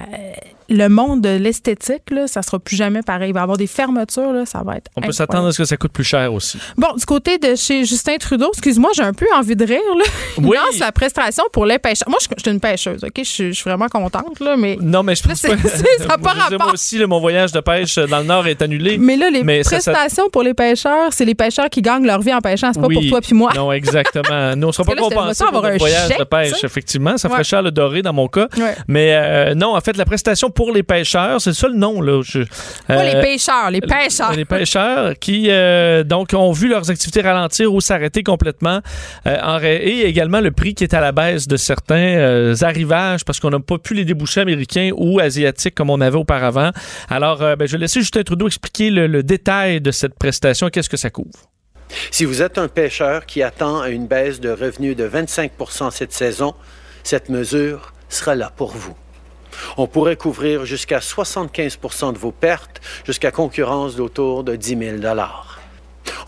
le monde de l'esthétique, là, ça sera plus jamais pareil. Il va y avoir des fermetures, là, ça va être. On peut s'attendre à ce que ça coûte plus cher aussi. Bon, du côté de chez Justin Trudeau, excuse-moi, j'ai un peu envie de rire. Là. Oui. lance la prestation pour les pêcheurs. Moi, je, suis une pêcheuse, OK? Je, suis vraiment contente, là, mais. Non, mais je pense que. ça n'a pas rapport. Moi aussi, mon voyage de pêche dans le Nord est annulé. Mais là, les prestations pour les pêcheurs, c'est les pêcheurs qui gagnent leur vie en pêchant, c'est pas pour toi puis moi. Non, exactement. Nous, on ne sera pas compensés pour notre voyage de pêche, effectivement. Ça ferait cher le doré dans mon cas. Mais euh, non, en fait, la prestation pour les pêcheurs, c'est ça le nom. Là. les euh, pêcheurs, les pêcheurs. Les pêcheurs qui euh, donc ont vu leurs activités ralentir ou s'arrêter complètement. Euh, et également le prix qui est à la baisse de certains arrivages parce qu'on n'a pas pu les déboucher américains ou asiatiques comme on avait auparavant. Alors, ben, je vais laisser Justin Trudeau expliquer le, détail de cette prestation. Qu'est-ce que ça couvre? Si vous êtes un pêcheur qui attend une baisse de revenus de 25% cette saison, cette mesure sera là pour vous. On pourrait couvrir jusqu'à 75% de vos pertes, jusqu'à concurrence d'autour de 10 000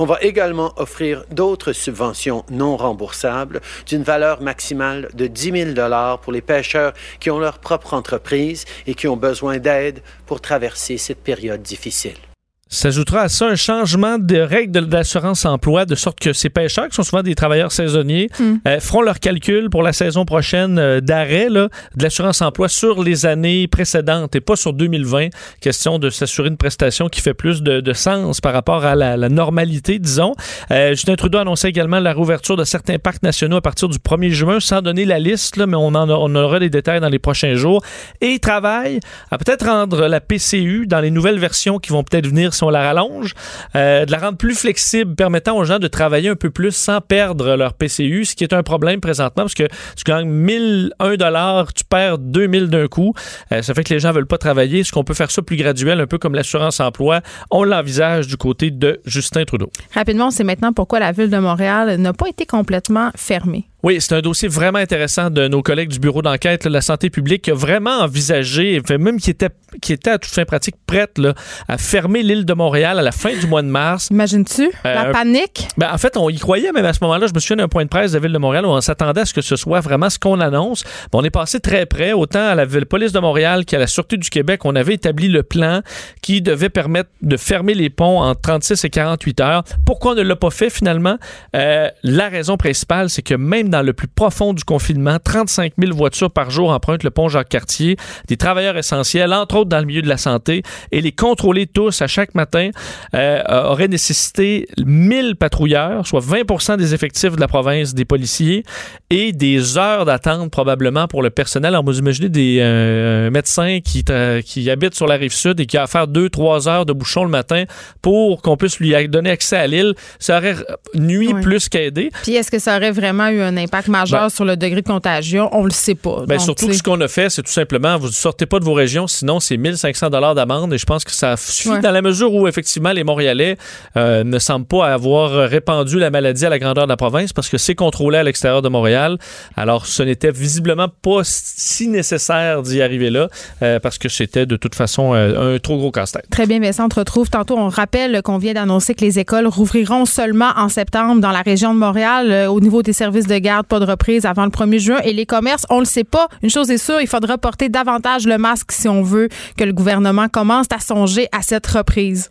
on va également offrir d'autres subventions non remboursables d'une valeur maximale de 10 000 pour les pêcheurs qui ont leur propre entreprise et qui ont besoin d'aide pour traverser cette période difficile. S'ajoutera à ça un changement de règles d'assurance emploi, de sorte que ces pêcheurs, qui sont souvent des travailleurs saisonniers, Hmm. euh, feront leur calcul pour la saison prochaine euh, d'arrêt de l'assurance emploi sur les années précédentes et pas sur 2020. Question de s'assurer une prestation qui fait plus de, de sens par rapport à la, la normalité, disons. Euh, Justin Trudeau annonçait également la réouverture de certains parcs nationaux à partir du 1er juin, sans donner la liste, là, mais on, en a- on aura des détails dans les prochains jours. Et il travaille à peut-être rendre la PCU dans les nouvelles versions qui vont peut-être venir on la rallonge, euh, de la rendre plus flexible, permettant aux gens de travailler un peu plus sans perdre leur PCU, ce qui est un problème présentement parce que tu gagnes 1001 dollars, tu perds 2000 d'un coup. Euh, ça fait que les gens veulent pas travailler. Est-ce qu'on peut faire ça plus graduel, un peu comme l'assurance emploi? On l'envisage du côté de Justin Trudeau. Rapidement, on sait maintenant pourquoi la ville de Montréal n'a pas été complètement fermée. Oui, c'est un dossier vraiment intéressant de nos collègues du bureau d'enquête de la santé publique qui a vraiment envisagé, même qui était, qui était à toute fin pratique prête là, à fermer l'île de Montréal à la fin du mois de mars. Imagines-tu? La Euh, panique? Ben, en fait, on y croyait, même à ce moment-là. Je me souviens d'un point de presse de la Ville de Montréal où on s'attendait à ce que ce soit vraiment ce qu'on annonce. Ben, on est passé très près, autant à la ville- police de Montréal qu'à la Sûreté du Québec. On avait établi le plan qui devait permettre de fermer les ponts en 36 et 48 heures. Pourquoi on ne l'a pas fait finalement? Euh, la raison principale, c'est que même dans le plus profond du confinement, 35 000 voitures par jour empruntent le pont Jacques-Cartier, des travailleurs essentiels, entre autres dans le milieu de la santé, et les contrôler tous à chaque matin euh, aurait nécessité 1000 patrouilleurs, soit 20% des effectifs de la province des policiers, et des heures d'attente probablement pour le personnel. Alors, vous imaginez des euh, médecins qui, qui habitent sur la rive sud et qui a à faire 2-3 heures de bouchon le matin pour qu'on puisse lui donner accès à l'île. Ça aurait nuit Ouais. plus qu'aidé. Puis est-ce que ça aurait vraiment eu un impact majeur Ben- sur le degré de contagion? On le sait pas. Ben, Donc, surtout que ce qu'on a fait, c'est tout simplement, vous ne sortez pas de vos régions, sinon c'est 1500 dollars d'amende et je pense que ça suffit Ouais. dans la mesure où effectivement les Montréalais euh, ne semblent pas avoir répandu la maladie à la grandeur de la province parce que c'est contrôlé à l'extérieur de Montréal. Alors ce n'était visiblement pas si nécessaire d'y arriver là euh, parce que c'était de toute façon euh, un trop gros casse-tête. Très bien, Vincent, on te retrouve tantôt. On rappelle qu'on vient d'annoncer que les écoles rouvriront seulement en septembre dans la région de Montréal. Au niveau des services de garde, pas de reprise avant le 1er juin. Et les commerces, on le sait pas. Une chose est sûre, il faudra porter davantage le masque si on veut que le gouvernement commence à songer à cette reprise.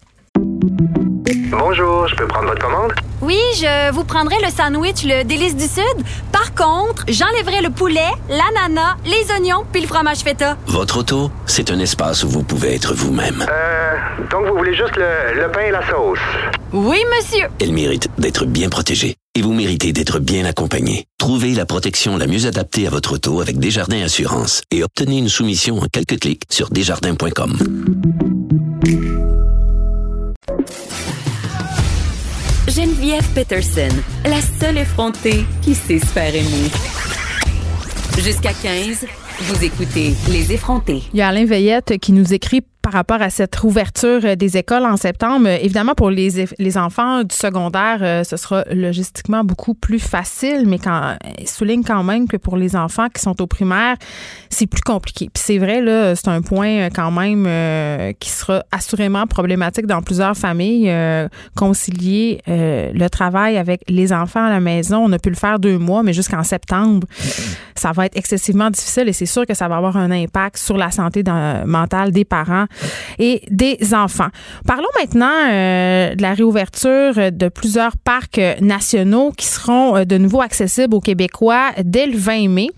Bonjour, je peux prendre votre commande? Oui, je vous prendrai le sandwich, le délice du Sud. Par contre, j'enlèverai le poulet, l'ananas, les oignons puis le fromage feta. Votre auto, c'est un espace où vous pouvez être vous-même. Euh, donc vous voulez juste le, le pain et la sauce? Oui, monsieur. Elle mérite d'être bien protégée. Et vous méritez d'être bien accompagné. Trouvez la protection la mieux adaptée à votre auto avec Desjardins Assurance et obtenez une soumission en quelques clics sur desjardins.com. Geneviève Peterson, la seule effrontée qui sait se faire aimer. Jusqu'à 15, vous écoutez Les effrontés. Il y a Alain Veillette qui nous écrit par rapport à cette ouverture euh, des écoles en septembre. Euh, Évidemment, pour les, les enfants du secondaire, euh, ce sera logistiquement beaucoup plus facile, mais quand, souligne quand même que pour les enfants qui sont au primaire, c'est plus compliqué. Puis c'est vrai, là, c'est un point quand même qui sera assurément problématique dans plusieurs familles. concilier le travail avec les enfants à la maison, on a pu le faire deux mois, mais jusqu'en septembre, ça va être excessivement difficile et c'est sûr que ça va avoir un impact sur la santé mentale des parents et des enfants. Parlons maintenant euh, de la réouverture de plusieurs parcs nationaux qui seront euh, de nouveau accessibles aux Québécois dès le 20 mai.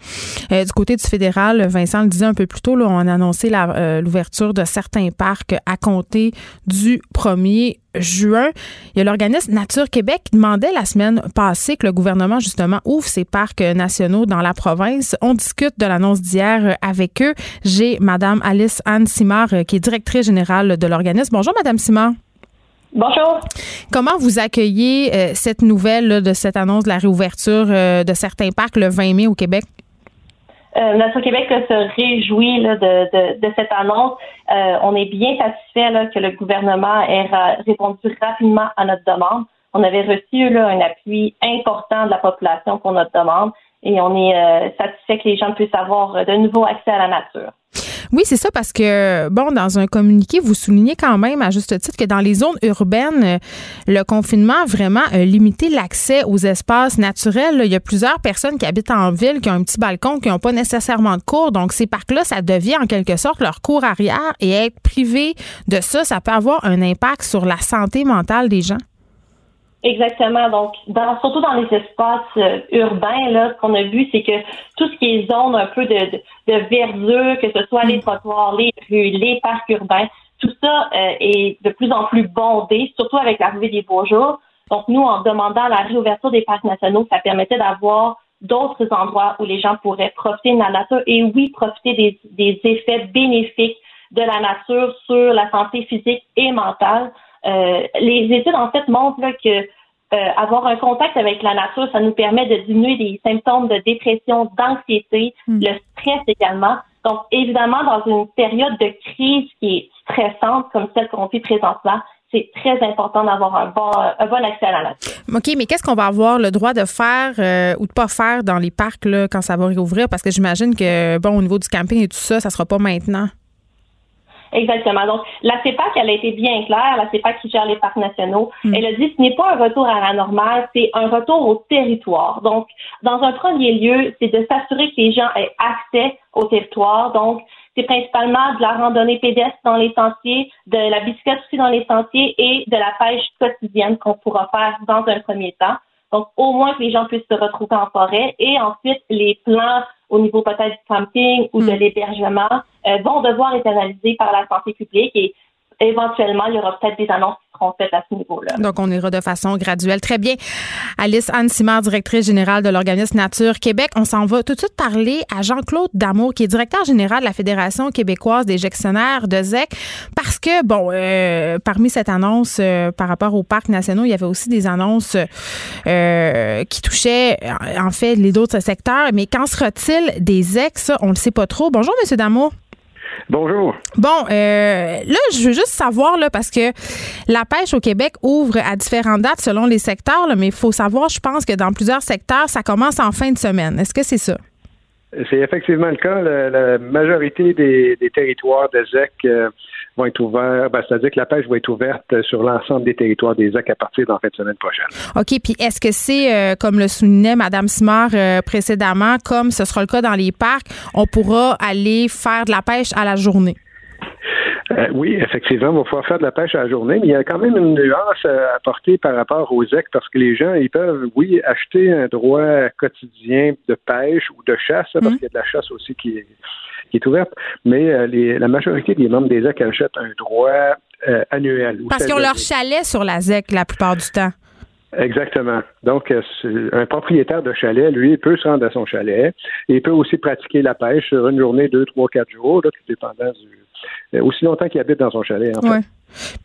Euh, du côté du fédéral, Vincent le disait un peu plus tôt, on a annoncé l'ouverture de certains parcs à compter du 1er juin. Il y a l'organisme Nature Québec qui demandait la semaine passée que le gouvernement, justement, ouvre ses parcs nationaux dans la province. On discute de l'annonce d'hier avec eux. J'ai Madame Alice Anne Simard, euh, qui est directrice générale de l'organisme. Bonjour, Madame Simard. Bonjour. Comment vous accueillez euh, cette nouvelle là, de cette annonce de la réouverture euh, de certains parcs le 20 mai au Québec? Euh, Québec se réjouit de, de, cette annonce. Euh, on est bien satisfait que le gouvernement ait répondu rapidement à notre demande. On avait reçu là, un appui important de la population pour notre demande et on est euh, satisfait que les gens puissent avoir de nouveau accès à la nature. Oui, c'est ça, parce que, bon, dans un communiqué, vous soulignez quand même, à juste titre, que dans les zones urbaines, euh, le confinement a vraiment limité l'accès aux espaces naturels. Il y a plusieurs personnes qui habitent en ville, qui ont un petit balcon, qui n'ont pas nécessairement de cours. Donc, ces parcs-là, ça devient en quelque sorte leur cours arrière et être privé de ça, ça peut avoir un impact sur la santé mentale des gens. Exactement. Donc, dans, surtout dans les espaces euh, urbains, là, ce qu'on a vu, c'est que tout ce qui est zone un peu de, de, de verdure, que ce soit les trottoirs, les rues, les parcs urbains, tout ça euh, est de plus en plus bondé, surtout avec l'arrivée des beaux jours. Donc, nous, en demandant la réouverture des parcs nationaux, ça permettait d'avoir d'autres endroits où les gens pourraient profiter de la nature et oui, profiter des, des effets bénéfiques de la nature sur la santé physique et mentale. Euh, les études, en fait, montrent que euh, avoir un contact avec la nature, ça nous permet de diminuer des symptômes de dépression, d'anxiété, hmm. le stress également. Donc, évidemment, dans une période de crise qui est stressante comme celle qu'on vit présentement, c'est très important d'avoir un bon, un bon accès à la nature. OK, mais qu'est-ce qu'on va avoir le droit de faire euh, ou de pas faire dans les parcs là, quand ça va réouvrir? Parce que j'imagine que, bon, au niveau du camping et tout ça, ça sera pas maintenant. Exactement. Donc, la CEPAC, elle a été bien claire, la CEPAC qui gère les parcs nationaux. Hmm. Elle a dit ce n'est pas un retour à la normale, c'est un retour au territoire. Donc, dans un premier lieu, c'est de s'assurer que les gens aient accès au territoire. Donc, c'est principalement de la randonnée pédestre dans les sentiers, de la bicyclette aussi dans les sentiers et de la pêche quotidienne qu'on pourra faire dans un premier temps. Donc, au moins que les gens puissent se retrouver en forêt et ensuite les plans au niveau peut-être du camping ou de hmm. l'hébergement euh, vont devoir être analysés par la santé publique et éventuellement, il y aura peut-être des annonces qui seront faites à ce niveau-là. Donc, on ira de façon graduelle. Très bien. Alice Anne Simard, directrice générale de l'organisme Nature Québec. On s'en va tout de suite parler à Jean-Claude Damour, qui est directeur général de la Fédération québécoise des gestionnaires de ZEC. Parce que, bon, euh, parmi cette annonce euh, par rapport aux parcs nationaux, il y avait aussi des annonces euh, qui touchaient, en fait, les autres secteurs. Mais qu'en sera-t-il des ZEC? Ça, on ne le sait pas trop. Bonjour, M. Damour. Bonjour. Bon, euh, là, je veux juste savoir, là, parce que la pêche au Québec ouvre à différentes dates selon les secteurs, mais il faut savoir, je pense que dans plusieurs secteurs, ça commence en fin de semaine. Est-ce que c'est ça? C'est effectivement le cas. La, majorité des, territoires de ZEC euh, vont être ouverts, ben, c'est-à-dire que la pêche va être ouverte sur l'ensemble des territoires des ZEC à partir de la fin de semaine prochaine. OK. Puis est-ce que c'est, euh, comme le soulignait Mme Simard euh, précédemment, comme ce sera le cas dans les parcs, on pourra aller faire de la pêche à la journée? Euh, oui, effectivement, on va pouvoir faire de la pêche à la journée, mais il y a quand même une nuance à apporter par rapport aux ZEC parce que les gens, ils peuvent, oui, acheter un droit quotidien de pêche ou de chasse, parce mhm. qu'il y a de la chasse aussi qui est, qui est ouverte, mais euh, les, la majorité des membres des ZEC achètent un droit euh, annuel. Parce qu'ils ont leur chalet sur la ZEC la plupart du temps. Exactement. Donc, un propriétaire de chalet, lui, peut se rendre à son chalet et il peut aussi pratiquer la pêche sur une journée, deux, trois, quatre jours, là, tout dépendant du, euh, aussi longtemps qu'il habite dans son chalet. En fait.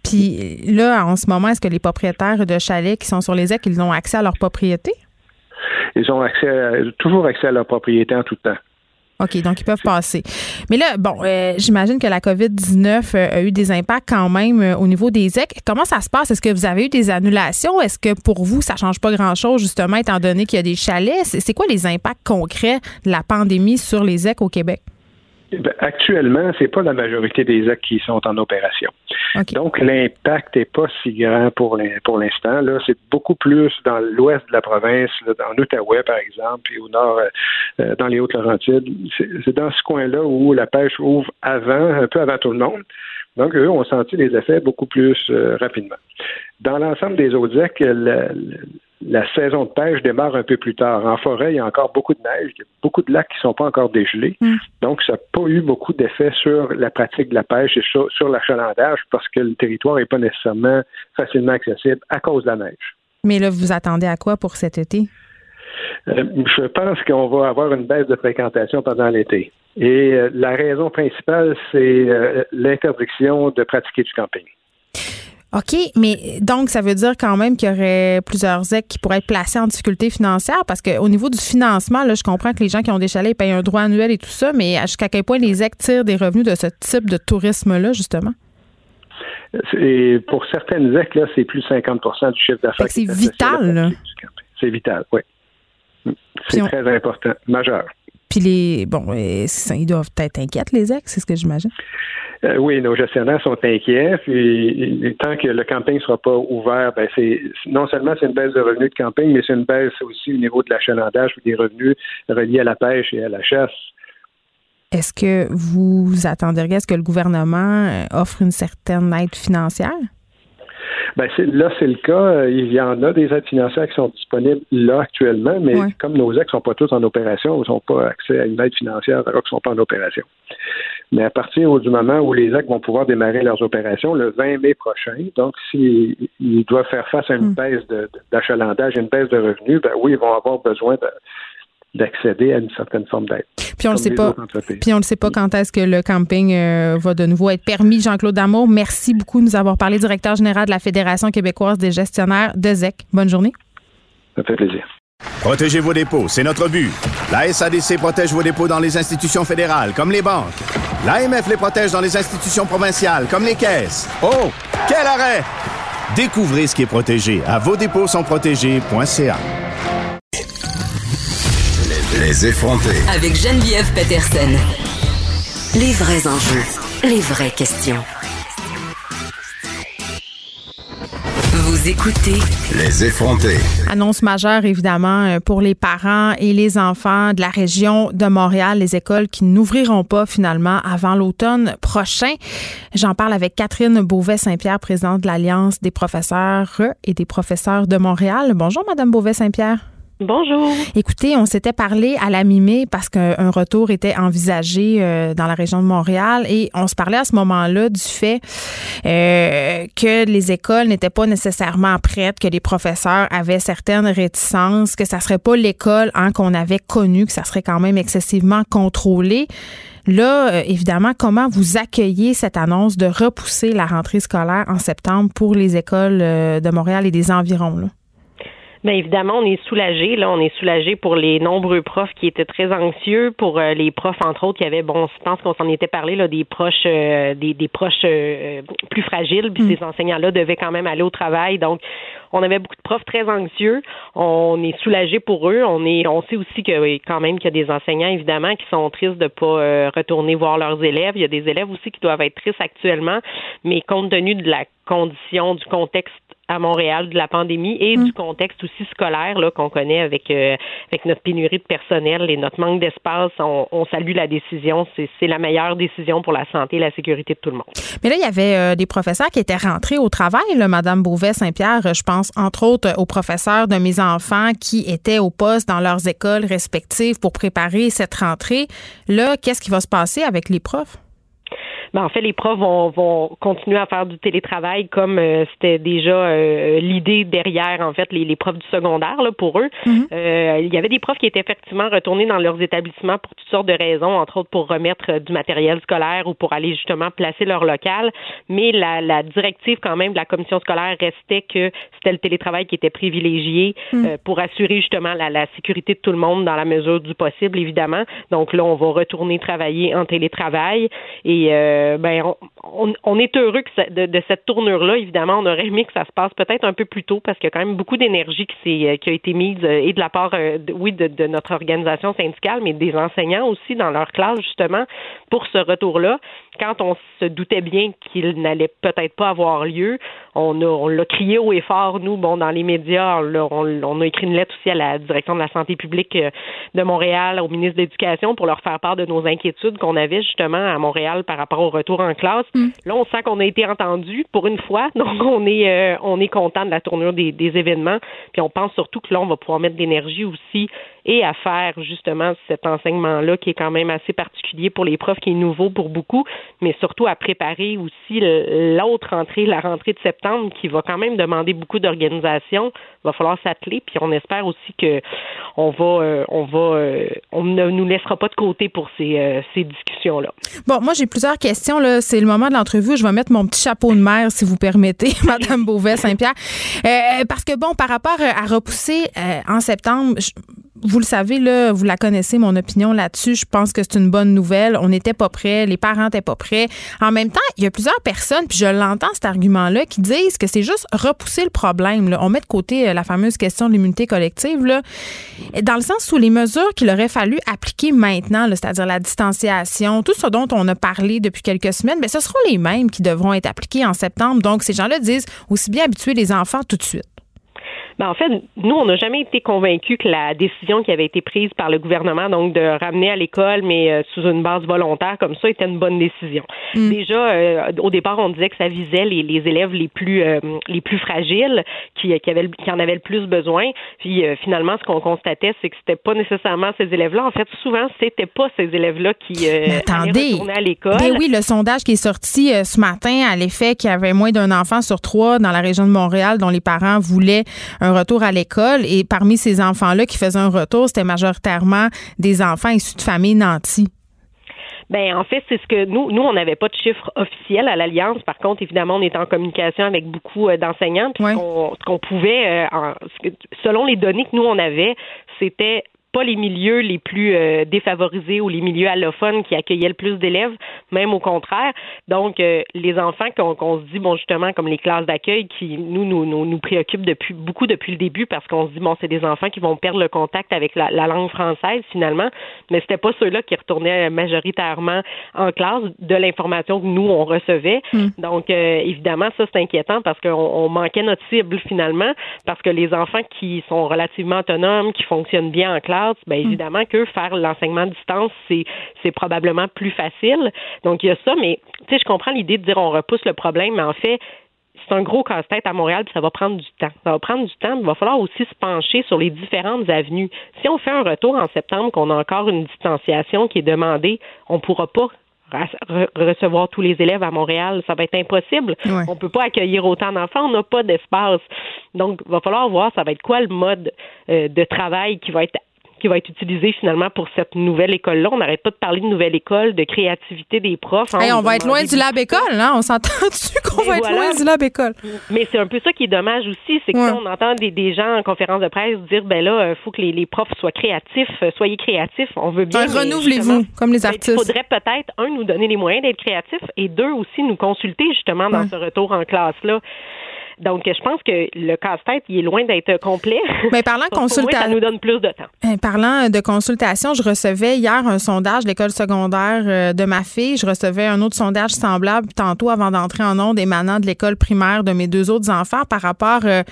Puis là, en ce moment, est-ce que les propriétaires de chalets qui sont sur les ailes, ils ont accès à leur propriété? Ils ont accès toujours accès à leur propriété en tout temps. OK, donc ils peuvent passer. Mais là, bon, euh, j'imagine que la COVID-19 euh, a eu des impacts quand même au niveau des EC. Comment ça se passe? Est-ce que vous avez eu des annulations? Est-ce que pour vous, ça change pas grand-chose, justement, étant donné qu'il y a des chalets? C'est quoi les impacts concrets de la pandémie sur les EC au Québec? Ben, actuellement, c'est pas la majorité des actes qui sont en opération. Donc, l'impact n'est pas si grand pour l'instant. Là, c'est beaucoup plus dans l'ouest de la province, en Outaouais, par exemple, et au nord, euh, euh, dans les Hautes-Laurentides. C'est dans ce coin-là où la pêche ouvre avant, un peu avant tout le monde. Donc, eux ont senti les effets beaucoup plus euh, rapidement. Dans l'ensemble des autres actes, la saison de pêche démarre un peu plus tard. En forêt, il y a encore beaucoup de neige, il y a beaucoup de lacs qui ne sont pas encore dégelés. Mm. Donc, ça n'a pas eu beaucoup d'effet sur la pratique de la pêche et sur, l'achalandage parce que le territoire n'est pas nécessairement facilement accessible à cause de la neige. Mais là, vous attendez à quoi pour cet été? Euh, je pense qu'on va avoir une baisse de fréquentation pendant l'été. Et euh, la raison principale, c'est euh, l'interdiction de pratiquer du camping. OK, mais donc ça veut dire quand même qu'il y aurait plusieurs ZEC qui pourraient être placés en difficulté financière parce qu'au niveau du financement, là, je comprends que les gens qui ont des chalets payent un droit annuel et tout ça, mais jusqu'à quel point les ZEC tirent des revenus de ce type de tourisme-là, justement? Et pour certaines ZEC, là, c'est plus de 50 du chiffre d'affaires. C'est vital, là. C'est vital, oui. C'est très important, majeur. Puis les bon, ils doivent être inquiets, les ex, c'est ce que j'imagine. Euh, oui, nos gestionnaires sont inquiets. Puis, tant que le camping ne sera pas ouvert, ben c'est non seulement c'est une baisse de revenus de camping, mais c'est une baisse aussi au niveau de l'achalandage ou des revenus reliés à la pêche et à la chasse. Est-ce que vous attendriez à ce que le gouvernement euh, offre une certaine aide financière? Ben là, c'est le cas. Il y en a des aides financières qui sont disponibles là actuellement, mais comme nos ex ne sont pas tous en opération, ils n'ont pas accès à une aide financière alors qu'ils ne sont pas en opération. Mais à partir du moment où les actes vont pouvoir démarrer leurs opérations, le 20 mai prochain, donc s'ils doivent faire face à une hmm. baisse d'achalandage, une baisse de revenus, ben oui, ils vont avoir besoin d'accéder à une certaine forme d'aide. Puis on ne sait pas. Puis on ne sait pas quand est-ce que le camping euh, va de nouveau être permis. Jean-Claude Damour, merci beaucoup de nous avoir parlé, directeur général de la Fédération québécoise des gestionnaires de ZEC. Bonne journée. Ça fait plaisir. Protégez vos dépôts, c'est notre but. La SADC protège vos dépôts dans les institutions fédérales, comme les banques. L'AMF les protège dans les institutions provinciales, comme les caisses. Oh, quel arrêt! Découvrez ce qui est protégé à vos dépôts sont protégés.ca. Les effronter. Avec Geneviève Peterson. Les vrais enjeux, les vraies questions. Vous écoutez Les effronter. Annonce majeure, évidemment, euh, pour les parents et les enfants de la région de Montréal, les écoles qui n'ouvriront pas finalement avant l'automne prochain. J'en parle avec Catherine Beauvais-Saint-Pierre, présidente de l'Alliance des professeurs et des professeurs de Montréal. Bonjour, Madame Beauvais-Saint-Pierre. Bonjour. Écoutez, on s'était parlé à la mi parce qu'un retour était envisagé euh, dans la région de Montréal et on se parlait à ce moment-là du fait euh, que les écoles n'étaient pas nécessairement prêtes, que les professeurs avaient certaines réticences, que ça serait pas l'école hein, qu'on avait connue, que ça serait quand même excessivement contrôlé. Là, euh, évidemment, comment vous accueillez cette annonce de repousser la rentrée scolaire en septembre pour les écoles de Montréal et des environs? Là? Bien évidemment, on est soulagé. Là, on est soulagé pour les nombreux profs qui étaient très anxieux, pour euh, les profs entre autres qui avaient, bon, je pense qu'on s'en était parlé là, des proches, euh, des, des, proches euh, plus fragiles. Puis mm. ces enseignants-là devaient quand même aller au travail. Donc, on avait beaucoup de profs très anxieux. On est soulagé pour eux. On est, on sait aussi que quand même qu'il y a des enseignants évidemment qui sont tristes de pas retourner voir leurs élèves. Il y a des élèves aussi qui doivent être tristes actuellement, mais compte tenu de la condition, du contexte à Montréal de la pandémie et du mm. contexte aussi scolaire là qu'on connaît avec euh, avec notre pénurie de personnel et notre manque d'espace, on, on, salue la décision. C'est la meilleure décision pour la santé et la sécurité de tout le monde. Mais là, il y avait euh, des professeurs qui étaient rentrés au travail, là, Madame Beauvais-Saint-Pierre. Je pense entre autres aux professeurs de mes enfants qui étaient au poste dans leurs écoles respectives pour préparer cette rentrée. Là, qu'est-ce qui va se passer avec les profs? Ben, en fait, les profs vont, vont continuer à faire du télétravail comme euh, c'était déjà euh, l'idée derrière, en fait, les, les, profs du secondaire là, pour eux. Mm-hmm. euh, il y avait des profs qui étaient effectivement retournés dans leurs établissements pour toutes sortes de raisons, entre autres pour remettre du matériel scolaire ou pour aller justement placer leur local. Mais la, la directive quand même de la commission scolaire restait que c'était le télétravail qui était privilégié mm. pour assurer justement la, la sécurité de tout le monde dans la mesure du possible, évidemment. Donc là, on va retourner travailler en télétravail et euh, ben, on, est heureux que de, cette tournure-là. Évidemment, on aurait aimé que ça se passe peut-être un peu plus tôt parce qu'il y a quand même beaucoup d'énergie qui, euh, qui a été mise euh, et de la part, oui, de, notre organisation syndicale, mais des enseignants aussi dans leur classe, justement, pour ce retour-là. Quand on se doutait bien qu'il n'allait peut-être pas avoir lieu, on on l'a crié haut et fort, nous, bon, dans les médias, on, on, a écrit une lettre aussi à la direction de la santé publique de Montréal, au ministre de l'Éducation, pour leur faire part de nos inquiétudes qu'on avait justement à Montréal par rapport au retour en classe. Mm. Là, on sent qu'on a été entendu pour une fois, donc on est euh, on est content de la tournure des, des, événements. Puis on pense surtout que là, on va pouvoir mettre de l'énergie aussi et à faire justement cet enseignement-là qui est quand même assez particulier pour les profs, qui est nouveau pour beaucoup, mais surtout à préparer aussi l'autre rentrée, la rentrée de septembre, qui va quand même demander beaucoup d'organisation. Il va falloir s'atteler, puis on espère aussi que on va, euh, on va, euh, on ne nous laissera pas de côté pour ces, ces discussions-là. Bon, moi j'ai plusieurs questions c'est le moment de l'entrevue. Je vais mettre mon petit chapeau de mère, si vous permettez, Madame Beauvais Saint-Pierre, euh, parce que bon, par rapport à repousser euh, en septembre. Vous le savez, là, vous la connaissez, mon opinion là-dessus. Je pense que c'est une bonne nouvelle. On n'était pas prêts, les parents n'étaient pas prêts. En même temps, il y a plusieurs personnes, puis je l'entends cet argument-là, qui disent que c'est juste repousser le problème. On met de côté euh, la fameuse question de l'immunité collective, là, dans le sens où les mesures qu'il aurait fallu appliquer maintenant, c'est-à-dire la distanciation, tout ce dont on a parlé depuis quelques semaines, mais ce seront les mêmes qui devront être appliqués en septembre. Donc, ces gens-là disent aussi bien habituer les enfants tout de suite. Ben, en fait, nous, on n'a jamais été convaincus que la décision qui avait été prise par le gouvernement, donc de ramener à l'école, mais euh, sous une base volontaire comme ça, était une bonne décision. Mm. Déjà, euh, au départ, on disait que ça visait les, les élèves les plus euh, les plus fragiles, qui, qui, avaient, qui en avaient le plus besoin. Puis finalement, ce qu'on constatait, c'est que c'était pas nécessairement ces élèves-là. En fait, souvent, c'était pas ces élèves-là qui attendez. à l'école. Ben oui, le sondage qui est sorti ce matin à l'effet qu'il y avait moins d'un enfant sur trois dans la région de Montréal dont les parents voulaient un retour à l'école. Et parmi ces enfants-là qui faisaient un retour, c'était majoritairement des enfants issus de familles nantis. Ben en fait, c'est ce que nous, nous, on n'avait pas de chiffres officiels à l'Alliance. Par contre, évidemment, on était en communication avec beaucoup euh, d'enseignants. Ce qu'on pouvait, euh, selon les données que nous, on avait, c'était pas les milieux les plus euh, défavorisés ou les milieux allophones qui accueillaient le plus d'élèves, même au contraire. Donc, euh, les enfants qu'on se dit, bon, justement, comme les classes d'accueil qui nous, nous, nous, nous préoccupent depuis beaucoup depuis le début parce qu'on se dit, bon, c'est des enfants qui vont perdre le contact avec la, langue française finalement, mais c'était pas ceux-là qui retournaient majoritairement en classe de l'information que nous, on recevait. Hmm. Donc, euh, évidemment, ça, c'est inquiétant parce qu'on manquait notre cible finalement, parce que les enfants qui sont relativement autonomes, qui fonctionnent bien en classe, bien mm. évidemment que faire l'enseignement à distance, c'est, c'est probablement plus facile. Donc, il y a ça, mais tu sais, je comprends l'idée de dire on repousse le problème, mais en fait, c'est un gros casse-tête à Montréal, puis ça va prendre du temps. Ça va prendre du temps, il va falloir aussi se pencher sur les différentes avenues. Si on fait un retour en septembre, qu'on a encore une distanciation qui est demandée, on ne pourra pas recevoir tous les élèves à Montréal. Ça va être impossible. On ne peut pas accueillir autant d'enfants, on n'a pas d'espace. Donc, il va falloir voir ça va être quoi le mode euh, de travail qui va être qui va être utilisé finalement pour cette nouvelle école-là. On n'arrête pas de parler de nouvelle école, de créativité des profs. Hein, on va être loin du lab école, hein? On s'entend-tu qu'on va être loin du lab école? Mais c'est un peu ça qui est dommage aussi, c'est que on entend des, gens en conférence de presse dire, ben là, il faut que les, profs soient créatifs, euh, soyez créatifs, on veut bien. Renouvelez-vous, comme les ben, artistes. Il faudrait peut-être, un, nous donner les moyens d'être créatifs et deux, aussi nous consulter justement dans ce retour en classe-là. Donc, je pense que le casse-tête, il est loin d'être complet. Mais parlant de consultation. Ça nous donne plus de temps. Euh, parlant de consultation, je recevais hier un sondage de l'école secondaire euh, de ma fille. Je recevais un autre sondage semblable tantôt avant d'entrer en onde émanant de l'école primaire de mes deux autres enfants par rapport euh,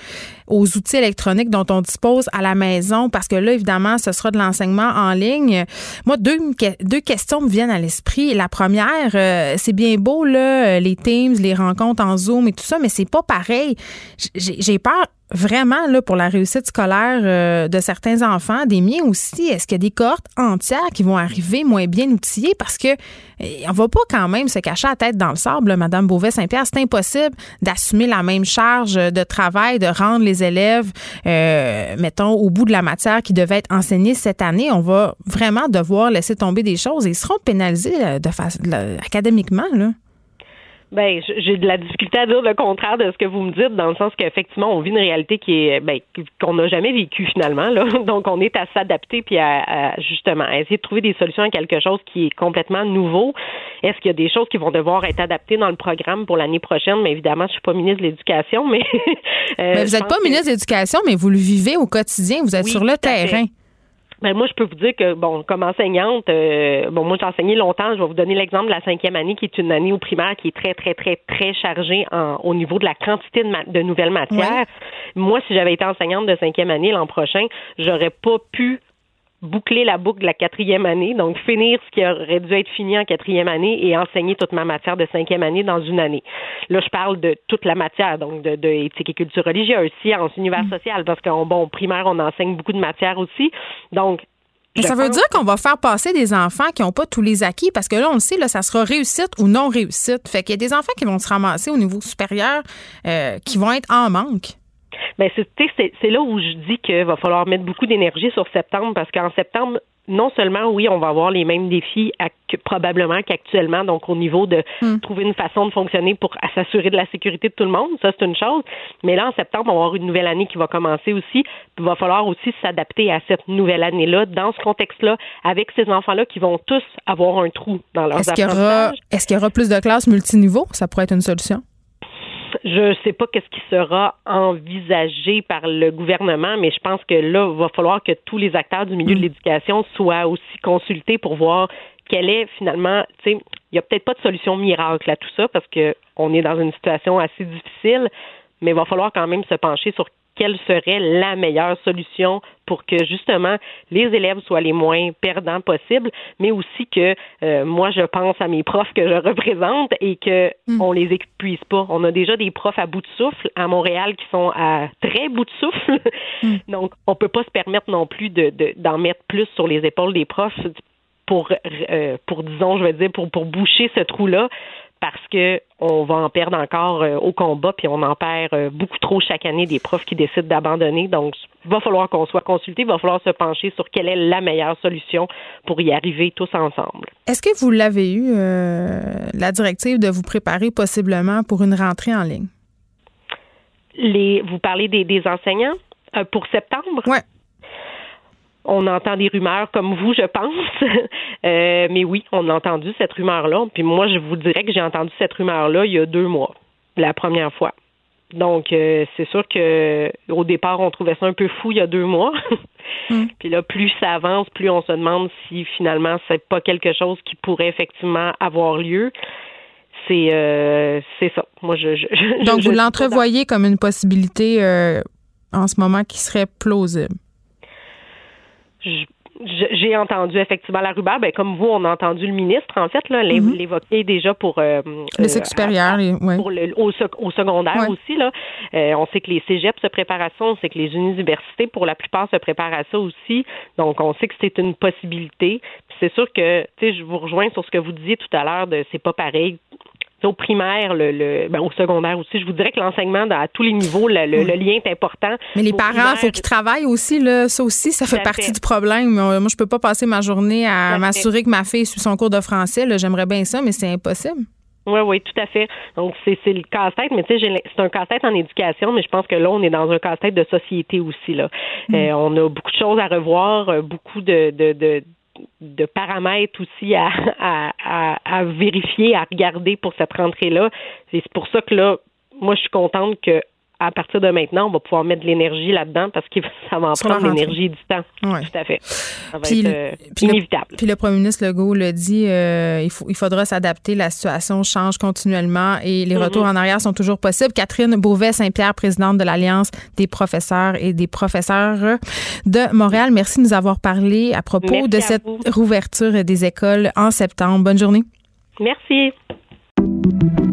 aux outils électroniques dont on dispose à la maison. Parce que là, évidemment, ce sera de l'enseignement en ligne. Moi, deux, deux questions me viennent à l'esprit. La première, c'est bien beau, là, les Teams, les rencontres en Zoom et tout ça, mais c'est pas pareil j'ai peur vraiment là, pour la réussite scolaire euh, de certains enfants, des miens aussi. Est-ce qu'il y a des cohortes entières qui vont arriver moins bien outillées? Parce que eh, on va pas quand même se cacher la tête dans le sable, Madame Beauvais-Saint-Pierre. C'est impossible d'assumer la même charge de travail, de rendre les élèves, euh, mettons, au bout de la matière qui devait être enseignée cette année. On va vraiment devoir laisser tomber des choses et ils seront pénalisés euh, académiquement. Là. Ben, j'ai de la difficulté à dire le contraire de ce que vous me dites, dans le sens qu'effectivement, on vit une réalité qui est, ben, qu'on n'a jamais vécue finalement. Là. Donc, on est à s'adapter puis à, justement à essayer de trouver des solutions à quelque chose qui est complètement nouveau. Est-ce qu'il y a des choses qui vont devoir être adaptées dans le programme pour l'année prochaine? Mais évidemment, je suis pas ministre de l'Éducation, mais, euh, mais vous n'êtes pas ministre de l'Éducation, mais vous le vivez au quotidien. Vous êtes sur le terrain. Ben moi, je peux vous dire que, bon, comme enseignante, euh, bon, moi, j'ai enseigné longtemps. Je vais vous donner l'exemple de la cinquième année, qui est une année au primaire qui est très, très, très, très chargée en, au niveau de la quantité de, de nouvelles matières. Moi, si j'avais été enseignante de cinquième année l'an prochain, j'aurais pas pu boucler la boucle de la quatrième année, donc finir ce qui aurait dû être fini en quatrième année et enseigner toute ma matière de cinquième année dans une année. Là, je parle de toute la matière, donc de, de éthique et culture religieuse, sciences, univers mm. social, parce qu'en bon, primaire, on enseigne beaucoup de matières aussi. Donc, ça veut dire qu'on va faire passer des enfants qui n'ont pas tous les acquis parce que là, on le sait, là, ça sera réussite ou non réussite. Fait qu'il y a des enfants qui vont se ramasser au niveau supérieur euh, qui vont être en manque. Ben c'est là où je dis qu'il va falloir mettre beaucoup d'énergie sur septembre parce qu'en septembre, non seulement, oui, on va avoir les mêmes défis probablement qu'actuellement, donc au niveau de hmm. trouver une façon de fonctionner pour s'assurer de la sécurité de tout le monde, ça c'est une chose. Mais là, en septembre, on va avoir une nouvelle année qui va commencer aussi. Il va falloir aussi s'adapter à cette nouvelle année-là, dans ce contexte-là, avec ces enfants-là qui vont tous avoir un trou dans leurs est-ce qu'il y aura, Est-ce qu'il y aura plus de classes multiniveaux? Ça pourrait être une solution? Je ne sais pas qu'est-ce qui sera envisagé par le gouvernement, mais je pense que là, il va falloir que tous les acteurs du milieu de mm. l'éducation soient aussi consultés pour voir quelle est finalement, tu sais, il n'y a peut-être pas de solution miracle à tout ça parce qu'on est dans une situation assez difficile, mais il va falloir quand même se pencher sur quelle serait la meilleure solution pour que justement les élèves soient les moins perdants possibles, mais aussi que euh, moi je pense à mes profs que je représente et que hmm. on les épuise pas. On a déjà des profs à bout de souffle à Montréal qui sont à très bout de souffle, hmm. donc on peut pas se permettre non plus de d'en mettre plus sur les épaules des profs pour euh, pour disons je veux dire pour pour boucher ce trou là parce que on va en perdre encore euh, au combat, puis on en perd euh, beaucoup trop chaque année des profs qui décident d'abandonner. Donc, il va falloir qu'on soit consulté, il va falloir se pencher sur quelle est la meilleure solution pour y arriver tous ensemble. Est-ce que vous l'avez eu, euh, la directive de vous préparer possiblement pour une rentrée en ligne? Les, vous parlez des, des enseignants pour septembre? Oui on entend des rumeurs comme vous, je pense. Euh, mais oui, on a entendu cette rumeur-là. Puis moi, je vous dirais que j'ai entendu cette rumeur-là il y a deux mois, la première fois. Donc, euh, c'est sûr que au départ, on trouvait ça un peu fou il y a deux mois. Mm. Puis là, plus ça avance, plus on se demande si finalement c'est pas quelque chose qui pourrait effectivement avoir lieu. C'est euh, c'est ça. Moi, je, Donc, vous l'entrevoyez comme une possibilité en ce moment qui serait plausible j'ai entendu effectivement la rumeur, ben, comme vous, on a entendu le ministre, en fait, là, mhm. l'évoquer déjà pour euh, le supérieur, pour le, au, au, secondaire aussi. Là. Euh, on sait que les cégeps se préparent à ça, on sait que les universités, pour la plupart, se préparent à ça aussi. Donc, on sait que c'est une possibilité. C'est sûr que, tu sais, je vous rejoins sur ce que vous disiez tout à l'heure de c'est pas pareil au primaire, le, ben, au secondaire aussi. Je vous dirais que l'enseignement à tous les niveaux, le, lien est important. Mais les parents, il faut qu'ils travaillent aussi. Là. Ça aussi, ça fait partie du problème. Moi, je peux pas passer ma journée à m'assurer que ma fille suit son cours de français. J'aimerais bien ça, mais c'est impossible. Oui, oui, tout à fait. Donc, c'est le casse-tête, mais tu sais, c'est un casse-tête en éducation, mais je pense que là, on est dans un casse-tête de société aussi. Là. Mm. Euh, on a beaucoup de choses à revoir, euh, beaucoup de, de, de de paramètres aussi à, à, à, vérifier, à regarder pour cette rentrée-là. C'est pour ça que là, moi, je suis contente que à partir de maintenant, on va pouvoir mettre de l'énergie là-dedans parce que ça va en prendre l'énergie du temps. Oui. Tout à fait. Ça va puis, être euh, inévitable. puis le premier ministre Legault le dit, euh, il, faut, il faudra s'adapter. La situation change continuellement et les mm-hmm. retours en arrière sont toujours possibles. Catherine Beauvais-Saint-Pierre, présidente de l'Alliance des professeurs et des professeurs de Montréal, merci de nous avoir parlé à propos de cette rouverture des écoles en septembre. Bonne journée. Merci.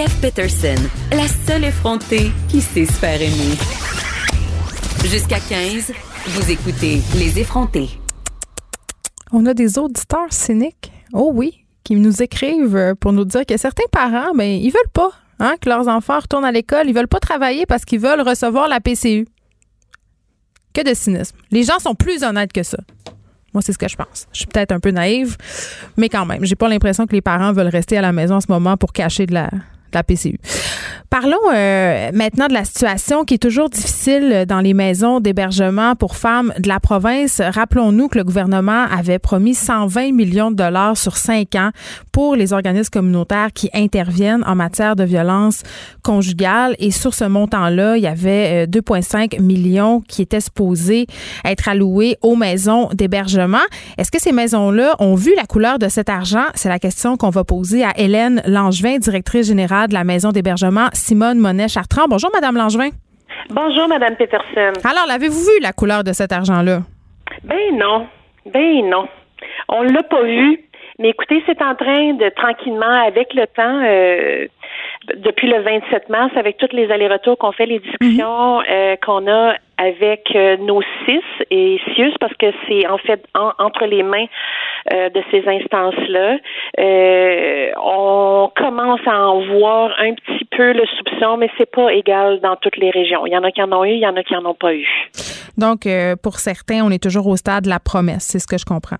Geneviève Peterson, la seule effrontée qui sait se faire aimer. Jusqu'à 15, vous écoutez Les effrontés. On a des auditeurs cyniques, oh oui, qui nous écrivent pour nous dire que certains parents, ben, ils veulent pas hein, que leurs enfants retournent à l'école, ils veulent pas travailler parce qu'ils veulent recevoir la PCU. Que de cynisme. Les gens sont plus honnêtes que ça. Moi, c'est ce que je pense. Je suis peut-être un peu naïve, mais quand même, j'ai pas l'impression que les parents veulent rester à la maison en ce moment pour cacher de la, la PCU. Parlons euh, maintenant de la situation qui est toujours difficile dans les maisons d'hébergement pour femmes de la province. Rappelons-nous que le gouvernement avait promis 120 millions de dollars sur cinq ans pour les organismes communautaires qui interviennent en matière de violence conjugale. Et sur ce montant-là, il y avait 2,5 euh, millions qui étaient supposés être alloués aux maisons d'hébergement. Est-ce que ces maisons-là ont vu la couleur de cet argent? C'est la question qu'on va poser à Hélène Langevin, directrice générale de la maison d'hébergement Simone Monet-Chartrand. Bonjour, Madame Langevin. Bonjour, Madame Peterson. Alors, l'avez-vous vu, la couleur de cet argent-là? Ben non. Ben non. On l'a pas vu. Mais écoutez, c'est en train de tranquillement, avec le temps, euh, depuis le 27 mars, avec tous les allers-retours qu'on fait, les discussions Mhm. euh, qu'on a avec euh, nos six et CIUS, parce que c'est en fait en- entre les mains euh, de ces instances-là, euh, on commence à en voir un petit peu le soupçon, mais c'est pas égal dans toutes les régions. Il y en a qui en ont eu, il y en a qui en ont pas eu. Donc, euh, pour certains, on est toujours au stade de la promesse, c'est ce que je comprends.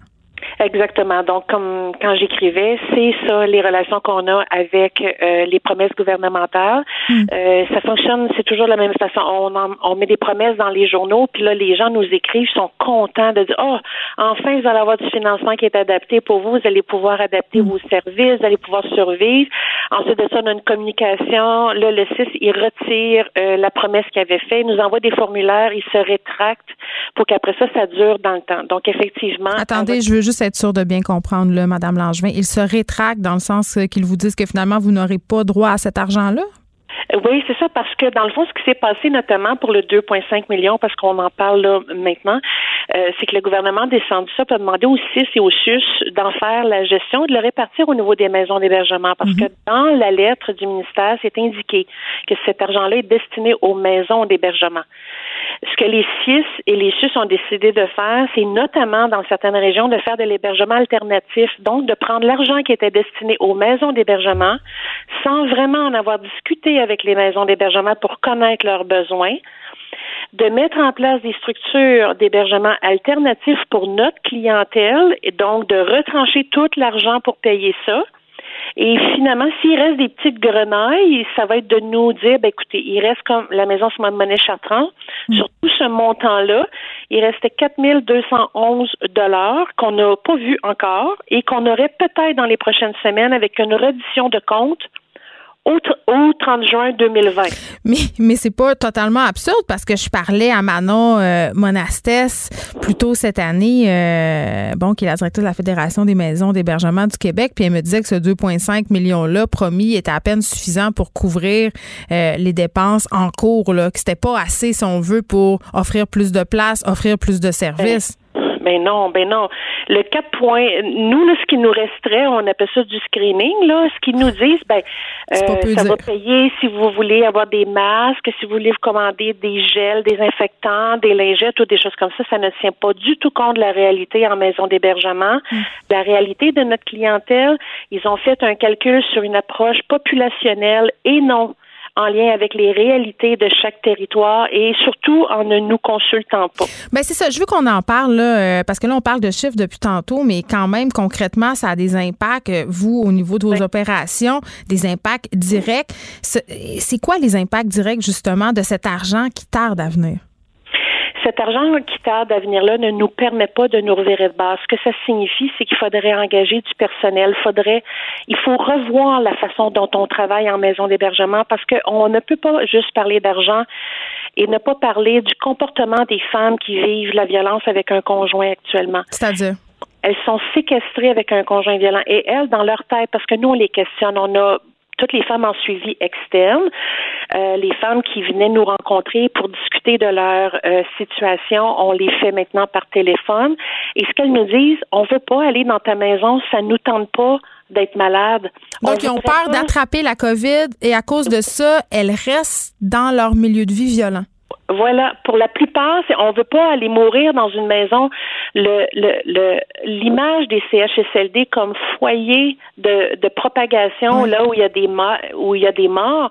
Exactement. Donc, comme quand j'écrivais, c'est ça les relations qu'on a avec euh, les promesses gouvernementales. Euh, ça fonctionne, c'est toujours de la même façon. On, en- on met des promesses dans les journaux, puis là, les gens nous écrivent, sont contents de dire, oh, enfin, vous allez avoir du financement qui est adapté pour vous, vous allez pouvoir adapter vos services, vous allez pouvoir survivre. Ensuite de ça, on a une communication. Là, le 6, il retire euh, la promesse qu'il avait fait, il nous envoie des formulaires, il se rétracte pour qu'après ça, ça dure dans le temps. Donc, effectivement. Attendez, je veux juste être sûre de bien comprendre, là, Madame Langevin. Ils se rétractent dans le sens euh, qu'ils vous disent que finalement, vous n'aurez pas droit à cet argent-là? Oui, c'est ça, parce que dans le fond, ce qui s'est passé notamment pour le 2,5 millions, parce qu'on en parle là maintenant, euh, c'est que le gouvernement a descendu ça pour demander aux CIS et aux SUS d'en faire la gestion et de le répartir au niveau des maisons d'hébergement. Parce que dans la lettre du ministère, c'est indiqué que cet argent-là est destiné aux maisons d'hébergement. Ce que les CIS et les SUS ont décidé de faire, c'est notamment dans certaines régions de faire de l'hébergement alternatif, donc de prendre l'argent qui était destiné aux maisons d'hébergement sans vraiment en avoir discuté avec les maisons d'hébergement pour connaître leurs besoins, de mettre en place des structures d'hébergement alternatifs pour notre clientèle et donc de retrancher tout l'argent pour payer ça. Et finalement, s'il reste des petites grenailles, ça va être de nous dire, ben, écoutez, il reste comme la maison Simone Monnaie Chartrand, sur tout ce montant-là, il restait 4211 dollars qu'on n'a pas vu encore et qu'on aurait peut-être dans les prochaines semaines avec une reddition de compte au, tr- au 30 juin 2020. Mais, mais c'est pas totalement absurde parce que je parlais à Manon euh, Monastès plus tôt cette année, euh, bon, qui est la directrice de la Fédération des maisons d'hébergement du Québec, puis elle me disait que ce 2,5 millions-là promis était à peine suffisant pour couvrir euh, les dépenses en cours, là, que c'était pas assez, si on veut, pour offrir plus de places, offrir plus de services. Ben non, ben non. Le 4 points, nous, là, ce qui nous resterait, on appelle ça du screening, là. Ce qu'ils nous disent, ben, euh, ça va payer si vous voulez avoir des masques, si vous voulez vous commander des gels, des infectants, des lingettes ou des choses comme ça. Ça ne tient pas du tout compte de la réalité en maison d'hébergement. La réalité de notre clientèle, ils ont fait un calcul sur une approche populationnelle et non en lien avec les réalités de chaque territoire et surtout en ne nous consultant pas. Ben c'est ça. Je veux qu'on en parle là, euh, parce que là on parle de chiffres depuis tantôt, mais quand même concrètement ça a des impacts. euh, Vous au niveau de vos opérations, des impacts directs. C'est quoi les impacts directs justement de cet argent qui tarde à venir? Cet argent qui tarde à venir là ne nous permet pas de nous revirer de base. Ce que ça signifie, c'est qu'il faudrait engager du personnel. Faudrait, il faut revoir la façon dont on travaille en maison d'hébergement parce qu'on ne peut pas juste parler d'argent et ne pas parler du comportement des femmes qui vivent la violence avec un conjoint actuellement. C'est-à-dire? Elles sont séquestrées avec un conjoint violent et elles, dans leur tête, parce que nous, on les questionne, on a toutes les femmes en suivi externe, euh, les femmes qui venaient nous rencontrer pour discuter de leur euh, situation, on les fait maintenant par téléphone. Et ce qu'elles nous disent, on veut pas aller dans ta maison, ça nous tente pas d'être malade. Donc, On ils ont peur d'attraper la COVID et à cause de ça, elles restent dans leur milieu de vie violent. Voilà, pour la plupart, on veut pas aller mourir dans une maison. Le, le, le, l'image des CHSLD comme foyer de, de propagation, là où il y a des morts, où il y a des morts.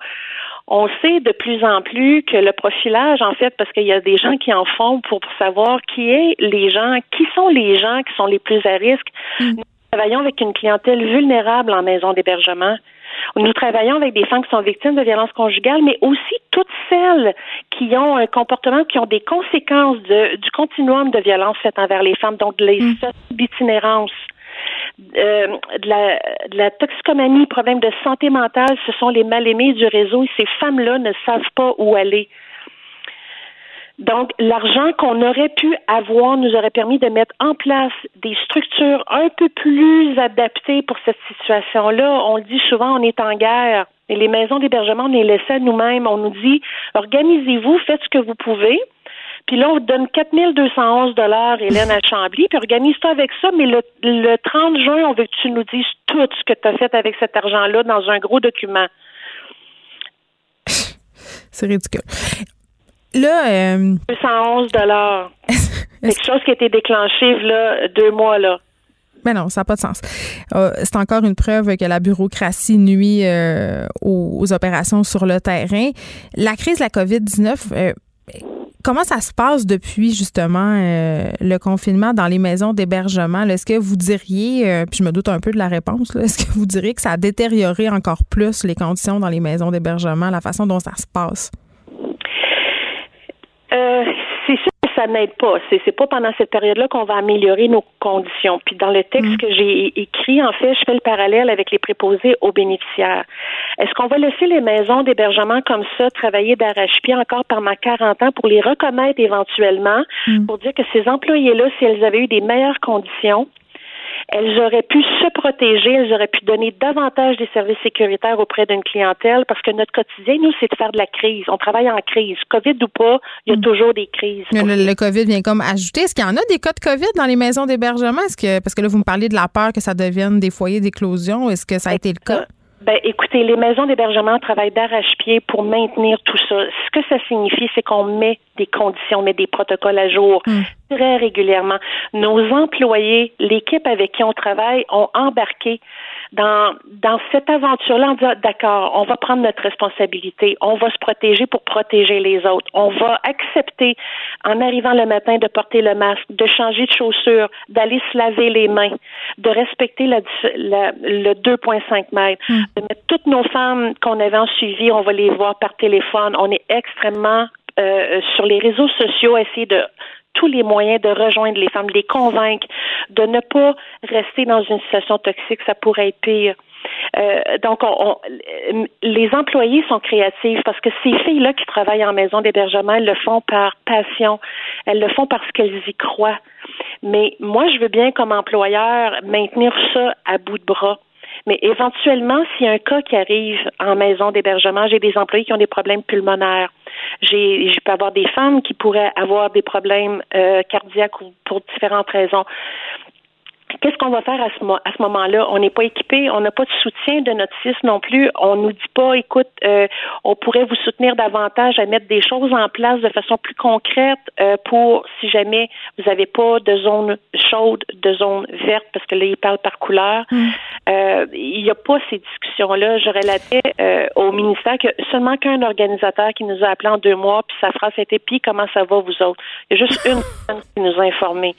On sait de plus en plus que le profilage, en fait, parce qu'il y a des gens qui en font pour savoir qui est les gens, qui sont les gens qui sont les plus à risque. Nous travaillons avec une clientèle vulnérable en maison d'hébergement. Nous travaillons avec des femmes qui sont victimes de violences conjugales, mais aussi toutes celles qui ont un comportement, qui ont des conséquences de, du continuum de violence faite envers les femmes, donc les d'itinérance. Euh, de, la, de la toxicomanie, problème de santé mentale, ce sont les mal-aimés du réseau et ces femmes-là ne savent pas où aller. Donc, l'argent qu'on aurait pu avoir nous aurait permis de mettre en place des structures un peu plus adaptées pour cette situation-là. On le dit souvent, on est en guerre. Et les maisons d'hébergement, on est laissés à nous-mêmes. On nous dit, organisez-vous, faites ce que vous pouvez. Puis là, on vous donne 4211 dollars, Hélène, à Chambly, puis organise-toi avec ça, mais le, le 30 juin, on veut que tu nous dises tout ce que tu as fait avec cet argent-là dans un gros document. C'est ridicule. Là, euh... 211 dollars. quelque chose qui a été déclenché là deux mois là. Mais non, ça n'a pas de sens. Euh, c'est encore une preuve que la bureaucratie nuit euh, aux, aux, opérations sur le terrain. La crise de la COVID-19, euh, comment ça se passe depuis justement euh, le confinement dans les maisons d'hébergement? Est-ce que vous diriez, puis je me doute un peu de la réponse, est-ce que vous diriez que ça a détérioré encore plus les conditions dans les maisons d'hébergement, la façon dont ça se passe? C'est sûr que ça n'aide pas. C'est, c'est pas pendant cette période-là qu'on va améliorer nos conditions. Puis dans le texte mmh. que j'ai écrit, en fait, je fais le parallèle avec les préposés aux bénéficiaires. Est-ce qu'on va laisser les maisons d'hébergement comme ça travailler d'arrache-pied encore pendant 40 ans pour les reconnaître éventuellement, mmh. pour dire que ces employés-là, si elles avaient eu des meilleures conditions, elles auraient pu se protéger, elles auraient pu donner davantage des services sécuritaires auprès d'une clientèle parce que notre quotidien, nous, c'est de faire de la crise. On travaille en crise. COVID ou pas, il y a mm. toujours des crises. Le, le, COVID vient comme ajouter. Est-ce qu'il y en a des cas de COVID dans les maisons d'hébergement? Est-ce que, parce que là, vous me parlez de la peur que ça devienne des foyers d'éclosion. Est-ce que ça a été le cas? Ben, écoutez, les maisons d'hébergement travaillent d'arrache-pied pour maintenir tout ça. Ce que ça signifie, c'est qu'on met des conditions, met des protocoles à jour mm. très régulièrement. Nos employés, l'équipe avec qui on travaille, ont embarqué dans, dans cette aventure-là en disant, d'accord, on va prendre notre responsabilité, on va se protéger pour protéger les autres, on va accepter, en arrivant le matin, de porter le masque, de changer de chaussures, d'aller se laver les mains, de respecter la, la, le 2,5 mètres, mm. de mettre toutes nos femmes qu'on avait en suivi, on va les voir par téléphone, on est extrêmement euh, sur les réseaux sociaux, essayer de tous les moyens de rejoindre les femmes, de les convaincre, de ne pas rester dans une situation toxique, ça pourrait être pire. Euh, donc, on, on, les employés sont créatifs parce que ces filles-là qui travaillent en maison d'hébergement, elles le font par passion, elles le font parce qu'elles y croient. Mais moi, je veux bien, comme employeur, maintenir ça à bout de bras. Mais éventuellement, s'il y a un cas qui arrive en maison d'hébergement, j'ai des employés qui ont des problèmes pulmonaires. J'ai, je peux avoir des femmes qui pourraient avoir des problèmes euh, cardiaques ou pour différentes raisons. Qu'est-ce qu'on va faire à ce, à ce moment-là? On n'est pas équipé, on n'a pas de soutien de notre CIS non plus. On nous dit pas, écoute, euh, on pourrait vous soutenir davantage à mettre des choses en place de façon plus concrète euh, pour si jamais vous n'avez pas de zone chaude, de zone verte, parce que là, ils parlent par couleur. Mm. Euh, il n'y a pas ces discussions-là. Je relatais euh, au ministère que seulement qu'un organisateur qui nous a appelé en deux mois, puis sa phrase était puis comment ça va vous autres? Il y a juste une personne qui nous a informés.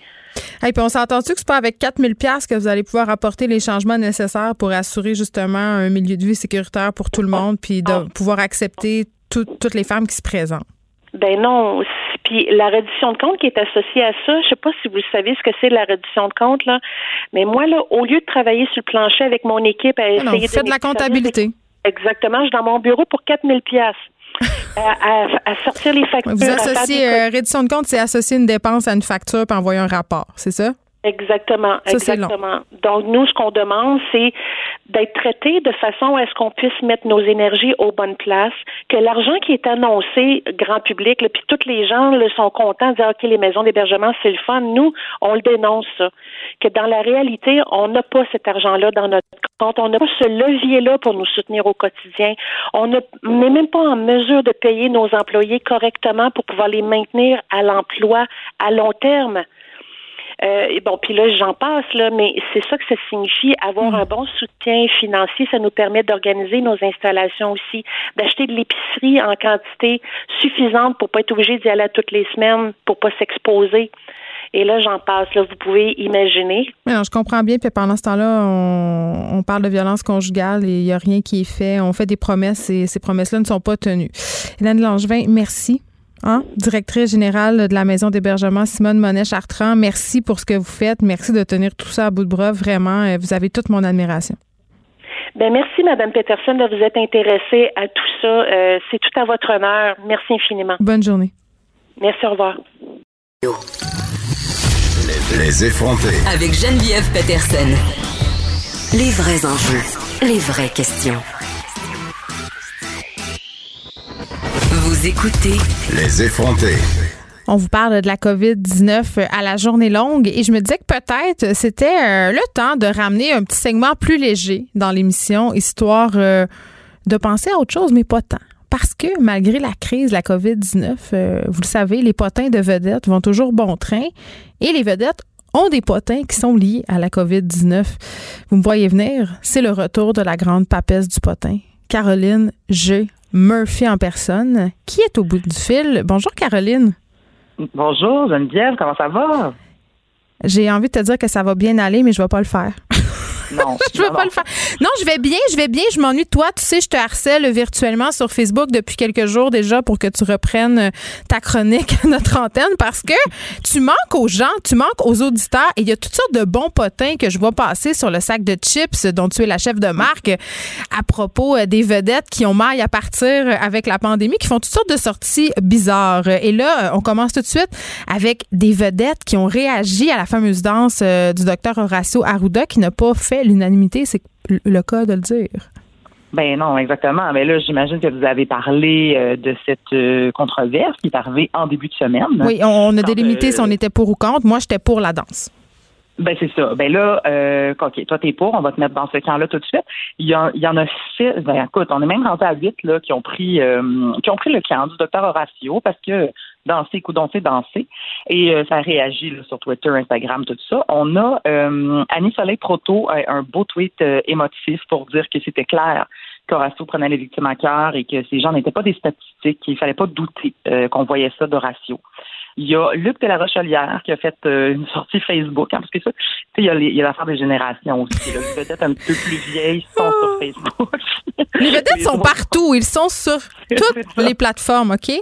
Et puis on s'entend-tu que c'est pas avec 4000 pièces que vous allez pouvoir apporter les changements nécessaires pour assurer justement un milieu de vie sécuritaire pour tout le monde puis de pouvoir accepter tout, toutes les femmes qui se présentent? Ben non. Puis la reddition de compte qui est associée à ça, je sais pas si vous savez ce que c'est la reddition de compte là, mais moi là, au lieu de travailler sur le plancher avec mon équipe à essayer non, vous faites de la comptabilité. Exactement, je suis dans mon bureau pour 4000 pièces à, à, sortir les factures. Vous associez, euh, reddition de compte, c'est associer une dépense à une facture puis envoyer un rapport, c'est ça? Exactement, ça, exactement. Donc nous, ce qu'on demande, c'est d'être traité de façon à ce qu'on puisse mettre nos énergies aux bonnes places, que l'argent qui est annoncé grand public, puis tous les gens le sont contents de dire ok les maisons d'hébergement c'est le fun. Nous, on le dénonce ça, que dans la réalité, on n'a pas cet argent-là dans notre compte, on n'a pas ce levier-là pour nous soutenir au quotidien. On n'est même pas en mesure de payer nos employés correctement pour pouvoir les maintenir à l'emploi à long terme. Euh, et bon, puis là, j'en passe, là, mais c'est ça que ça signifie. Avoir un bon soutien financier, ça nous permet d'organiser nos installations aussi, d'acheter de l'épicerie en quantité suffisante pour pas être obligé d'y aller toutes les semaines, pour pas s'exposer. Et là, j'en passe. Là, vous pouvez imaginer. Non, je comprends bien. Puis pendant ce temps-là, on, on, parle de violence conjugale et il n'y a rien qui est fait. On fait des promesses et ces promesses-là ne sont pas tenues. Hélène Langevin, merci. Hein? Directrice générale de la maison d'hébergement Simone Monet-Chartrand, merci pour ce que vous faites. Merci de tenir tout ça à bout de bras. Vraiment, euh, vous avez toute mon admiration. Ben merci, Madame Peterson, de vous être intéressée à tout ça. Euh, c'est tout à votre honneur. Merci infiniment. Bonne journée. Merci, au revoir. Les effrontés. Avec Geneviève Peterson. Les vrais enjeux, les vraies questions. Vous écoutez Les effrontés. On vous parle de la COVID-19 à la journée longue et je me disais que peut-être c'était euh, le temps de ramener un petit segment plus léger dans l'émission, histoire euh, de penser à autre chose, mais pas tant. Parce que malgré la crise, la COVID-19, euh, vous le savez, les potins de vedettes vont toujours bon train et les vedettes ont des potins qui sont liés à la COVID-19. Vous me voyez venir, c'est le retour de la grande papesse du potin, Caroline G. Murphy en personne, qui est au bout du fil? Bonjour Caroline. Bonjour Geneviève, comment ça va? J'ai envie de te dire que ça va bien aller, mais je vais pas le faire. Non. je veux pas le faire. Non, je vais bien, je vais bien. Je m'ennuie de toi. Tu sais, je te harcèle virtuellement sur Facebook depuis quelques jours déjà pour que tu reprennes euh, ta chronique à notre antenne parce que tu manques aux gens, tu manques aux auditeurs et il y a toutes sortes de bons potins que je vois passer sur le sac de chips dont tu es la chef de marque à propos euh, des vedettes qui ont maille à partir avec la pandémie, qui font toutes sortes de sorties bizarres. Et là, on commence tout de suite avec des vedettes qui ont réagi à la fameuse danse euh, du docteur Horacio Arruda qui n'a pas fait l'unanimité, c'est le cas de le dire. Ben non, exactement. Mais là, j'imagine que vous avez parlé euh, de cette euh, controverse qui est arrivée en début de semaine. Oui, on, a délimité si on était pour ou contre. Moi, j'étais pour la danse. Ben c'est ça. Ben là, euh, ok, toi t'es pour, on va te mettre dans ce camp-là tout de suite. Il y, il y en a six. Ben écoute, on est même rentré à huit là qui ont pris qui ont pris le camp du docteur Horacio parce que danser, coup danser. Et euh, ça réagit sur Twitter, Instagram, tout ça. On a euh, Annie Soleil Proto, un beau tweet euh, émotif pour dire que c'était clair qu'Horacio prenait les victimes à cœur et que ces gens n'étaient pas des statistiques, qu'il fallait pas douter qu'on voyait ça d'Horacio. Il y a Luc de la Rochelière qui a fait une sortie Facebook, hein, parce que ça, il y a l'affaire des générations aussi. Les vedettes un peu plus vieilles sont sur Facebook. les vedettes sont partout, ils sont sur toutes les plateformes, OK?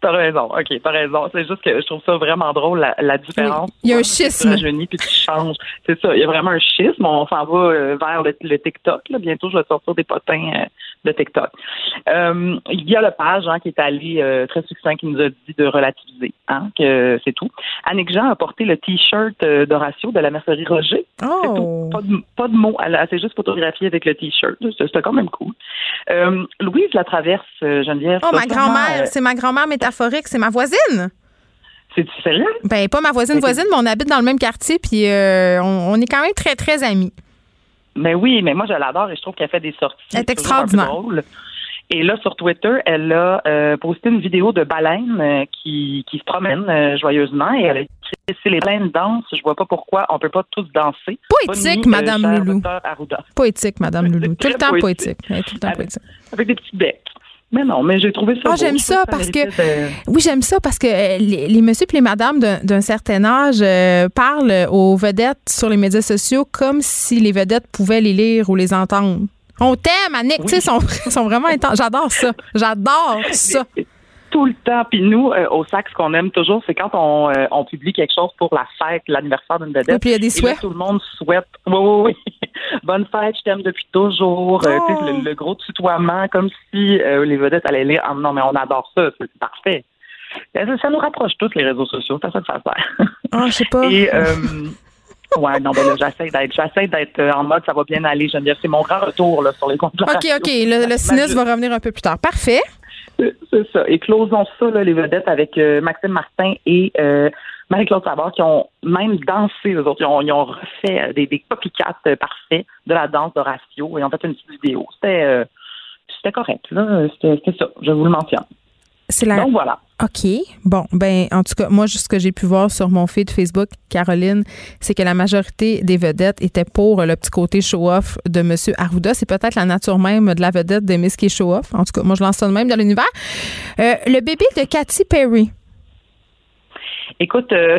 T'as raison, ok, t'as raison. C'est juste que je trouve ça vraiment drôle, la, différence. Il y a un schisme. Tu puis tu changes. C'est ça, il y a vraiment un schisme. On s'en va euh, vers le, TikTok. Là. Bientôt, je vais sortir des potins euh, de TikTok. Euh, il y a le page hein, qui est allé très succinct, qui nous a dit de relativiser, hein, que c'est tout. Annick Jean a porté le T-shirt d'Horatio de la mercerie Roger. Oh. Pas de, pas de mots. Elle, s'est juste photographiée avec le T-shirt. C'était quand même cool. Louise la traverse, Geneviève. Oh, ma grand-mère. C'est ma grand-mère c'est ma voisine. C'est sérieux? Ben, pas ma voisine voisine, mais on habite dans le même quartier, puis euh, on, est quand même très, très amis. Mais oui, mais moi, je l'adore et je trouve qu'elle fait des sorties. Elle est extraordinaire. Et là, sur Twitter, elle a euh, posté une vidéo de baleine euh, qui, qui se promène joyeusement et elle a écrit si les baleines dansent, je vois pas pourquoi on peut pas tous danser. Poétique, Madame Loulou. Poétique, Madame Loulou. Tout le temps poétique. Tout le temps poétique. Avec des petits becs. Mais non, mais j'ai trouvé ça. Ah, j'aime ça, parce que. Oui, j'aime ça parce que euh, les, les messieurs et les madames d'un certain âge euh, parlent aux vedettes sur les médias sociaux comme si les vedettes pouvaient les lire ou les entendre. On t'aime, Annick, tu sais, sont, sont vraiment intenses. J'adore ça. J'adore ça tout le temps. Puis nous, euh, au SAC, ce qu'on aime toujours, c'est quand on, euh, on, publie quelque chose pour la fête, l'anniversaire d'une vedette. Oui, puis il y a des souhaits. tout le monde souhaite. Oui, oui, oui. Bonne fête, je t'aime depuis toujours. Euh, le, gros tutoiement, comme si les vedettes allaient lire. Ah, non, mais on adore ça. C'est parfait. Ça, nous rapproche tous, les réseaux sociaux. C'est ça que ça sert. Ah, je sais pas. Et, Ouais, non, ben là, j'essaie d'être, j'essaie d'être en mode, ça va bien aller, Geneviève. C'est mon grand retour, là, sur les comptes. OK, OK. Le, le cynisme va revenir un peu plus tard. Parfait. C'est ça. Et closons ça, là, les vedettes, avec euh, Maxime Martin et euh, Marie-Claude Savard, qui ont même dansé, les autres. Ils ont, ils ont refait euh, des, des copycats parfaits de la danse d'Horatio et ont fait une petite vidéo. C'était, c'était correct, là. C'était, ça. Je vous le mentionne. C'est la... Donc voilà. OK. Bon, ben en tout cas, moi, ce que j'ai pu voir sur mon feed Facebook, Caroline, c'est que la majorité des vedettes étaient pour le petit côté show-off de M. Arruda. C'est peut-être la nature même de la vedette de Miss qui est show-off. En tout cas, moi, je lance ça de même dans l'univers. Euh, le bébé de Katy Perry. Écoute, euh,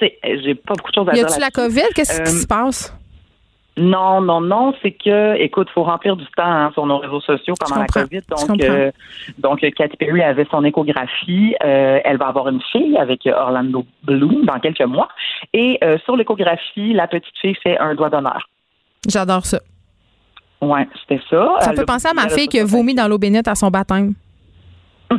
j'ai pas beaucoup de choses à dire. Y a-tu la COVID? Qu'est-ce qui se passe? Non, non, non, c'est que, écoute, faut remplir du temps hein, sur nos réseaux sociaux pendant la COVID. Donc, euh, donc, Katy Perry avait son échographie. Euh, elle va avoir une fille avec Orlando Bloom dans quelques mois. Et euh, sur l'échographie, la petite fille fait un doigt d'honneur. J'adore ça. Ouais, c'était ça. Ça peut penser à ma fille qui a vomi dans l'eau bénite à son baptême.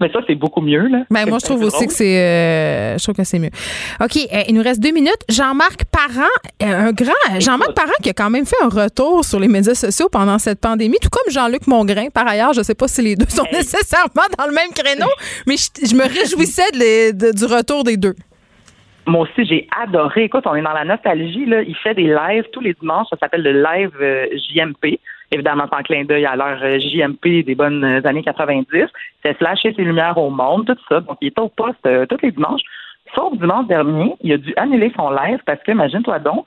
Mais ça, c'est beaucoup mieux. Là. Ben, moi, je trouve aussi que c'est euh, je trouve que c'est mieux. OK, euh, il nous reste deux minutes. Jean-Marc Parent, euh, un grand Jean-Marc Parent qui a quand même fait un retour sur les médias sociaux pendant cette pandémie, tout comme Jean-Luc Mongrain. Par ailleurs, je ne sais pas si les deux sont nécessairement dans le même créneau, mais je, me réjouissais du retour des deux. Moi aussi, j'ai adoré. Écoute, on est dans la nostalgie. Là. Il fait des lives tous les dimanches. Ça s'appelle le live JMP évidemment sans clin d'œil à l'heure euh, JMP des bonnes euh, années 90. C'est flasher ses lumières au monde, tout ça. Donc, il était au poste euh, tous les dimanches. Sauf dimanche dernier, il a dû annuler son live parce que, imagine-toi donc,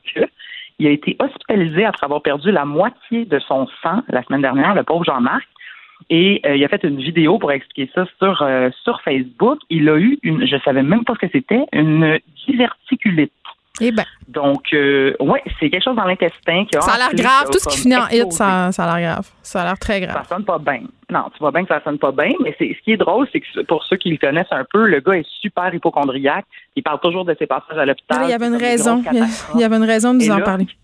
il a été hospitalisé après avoir perdu la moitié de son sang la semaine dernière, le pauvre Jean-Marc. Et il a fait une vidéo pour expliquer ça sur, sur Facebook. Il a eu une, je savais même pas ce que c'était, une diverticulite. Eh ben. Donc, euh, ouais, c'est quelque chose dans l'intestin qui a. Ça a l'air grave. Tout ce qui finit en hit, ça, ça a l'air grave. Ça a l'air très grave. Ça sonne pas bien. Non, tu vois bien que ça sonne pas bien, mais ce qui est drôle, c'est que pour ceux qui le connaissent un peu, le gars est super hypochondriaque. Il parle toujours de ses passages à l'hôpital. il y avait une raison. Il y avait une raison de nous en parler.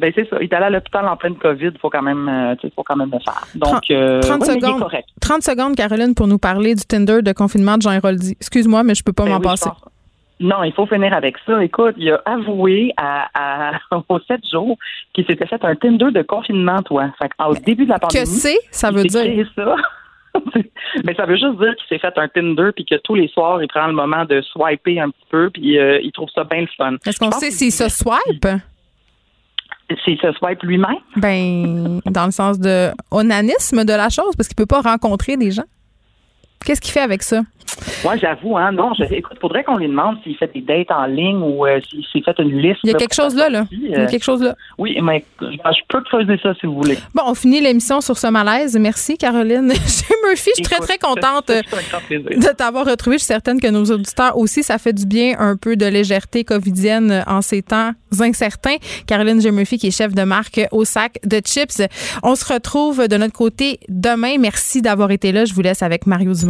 Ben c'est ça. Il est allé à l'hôpital en pleine COVID. Il faut quand même, euh, faut quand même le faire. Donc, 30, euh, secondes. 30 secondes, Caroline, pour nous parler du Tinder de confinement de Jean Héroldi. Excuse-moi, mais je peux pas ben m'en passer. Non, il faut finir avec ça. Écoute, il a avoué à, à, aux sept jours qu'il s'était fait un Tinder de confinement, toi. Fait au début de la pandémie. Que c'est, ça veut dire? ça. Mais ça veut juste dire qu'il s'est fait un Tinder puis que tous les soirs, il prend le moment de swiper un petit peu puis euh, il trouve ça bien le fun. Est-ce qu'on sait s'il se swipe? S'il se swipe lui-même? Ben, dans le sens de onanisme de la chose, parce qu'il peut pas rencontrer des gens. Qu'est-ce qu'il fait avec ça? Moi, j'avoue, hein, non, je, écoute, faudrait qu'on lui demande s'il fait des dates en ligne ou euh, s'il s'est fait une liste. Il y a quelque chose là, là. Il y a quelque chose là. Oui, mais je, peux creuser ça si vous voulez. Bon, on finit l'émission sur ce malaise. Merci, Caroline. Murphy, je suis très, très contente de t'avoir retrouvé. Je suis certaine que nos auditeurs aussi, ça fait du bien un peu de légèreté covidienne en ces temps incertains. Caroline G. Murphy, qui est chef de marque au sac de chips. On se retrouve de notre côté demain. Merci d'avoir été là. Je vous laisse avec Mario Dumont.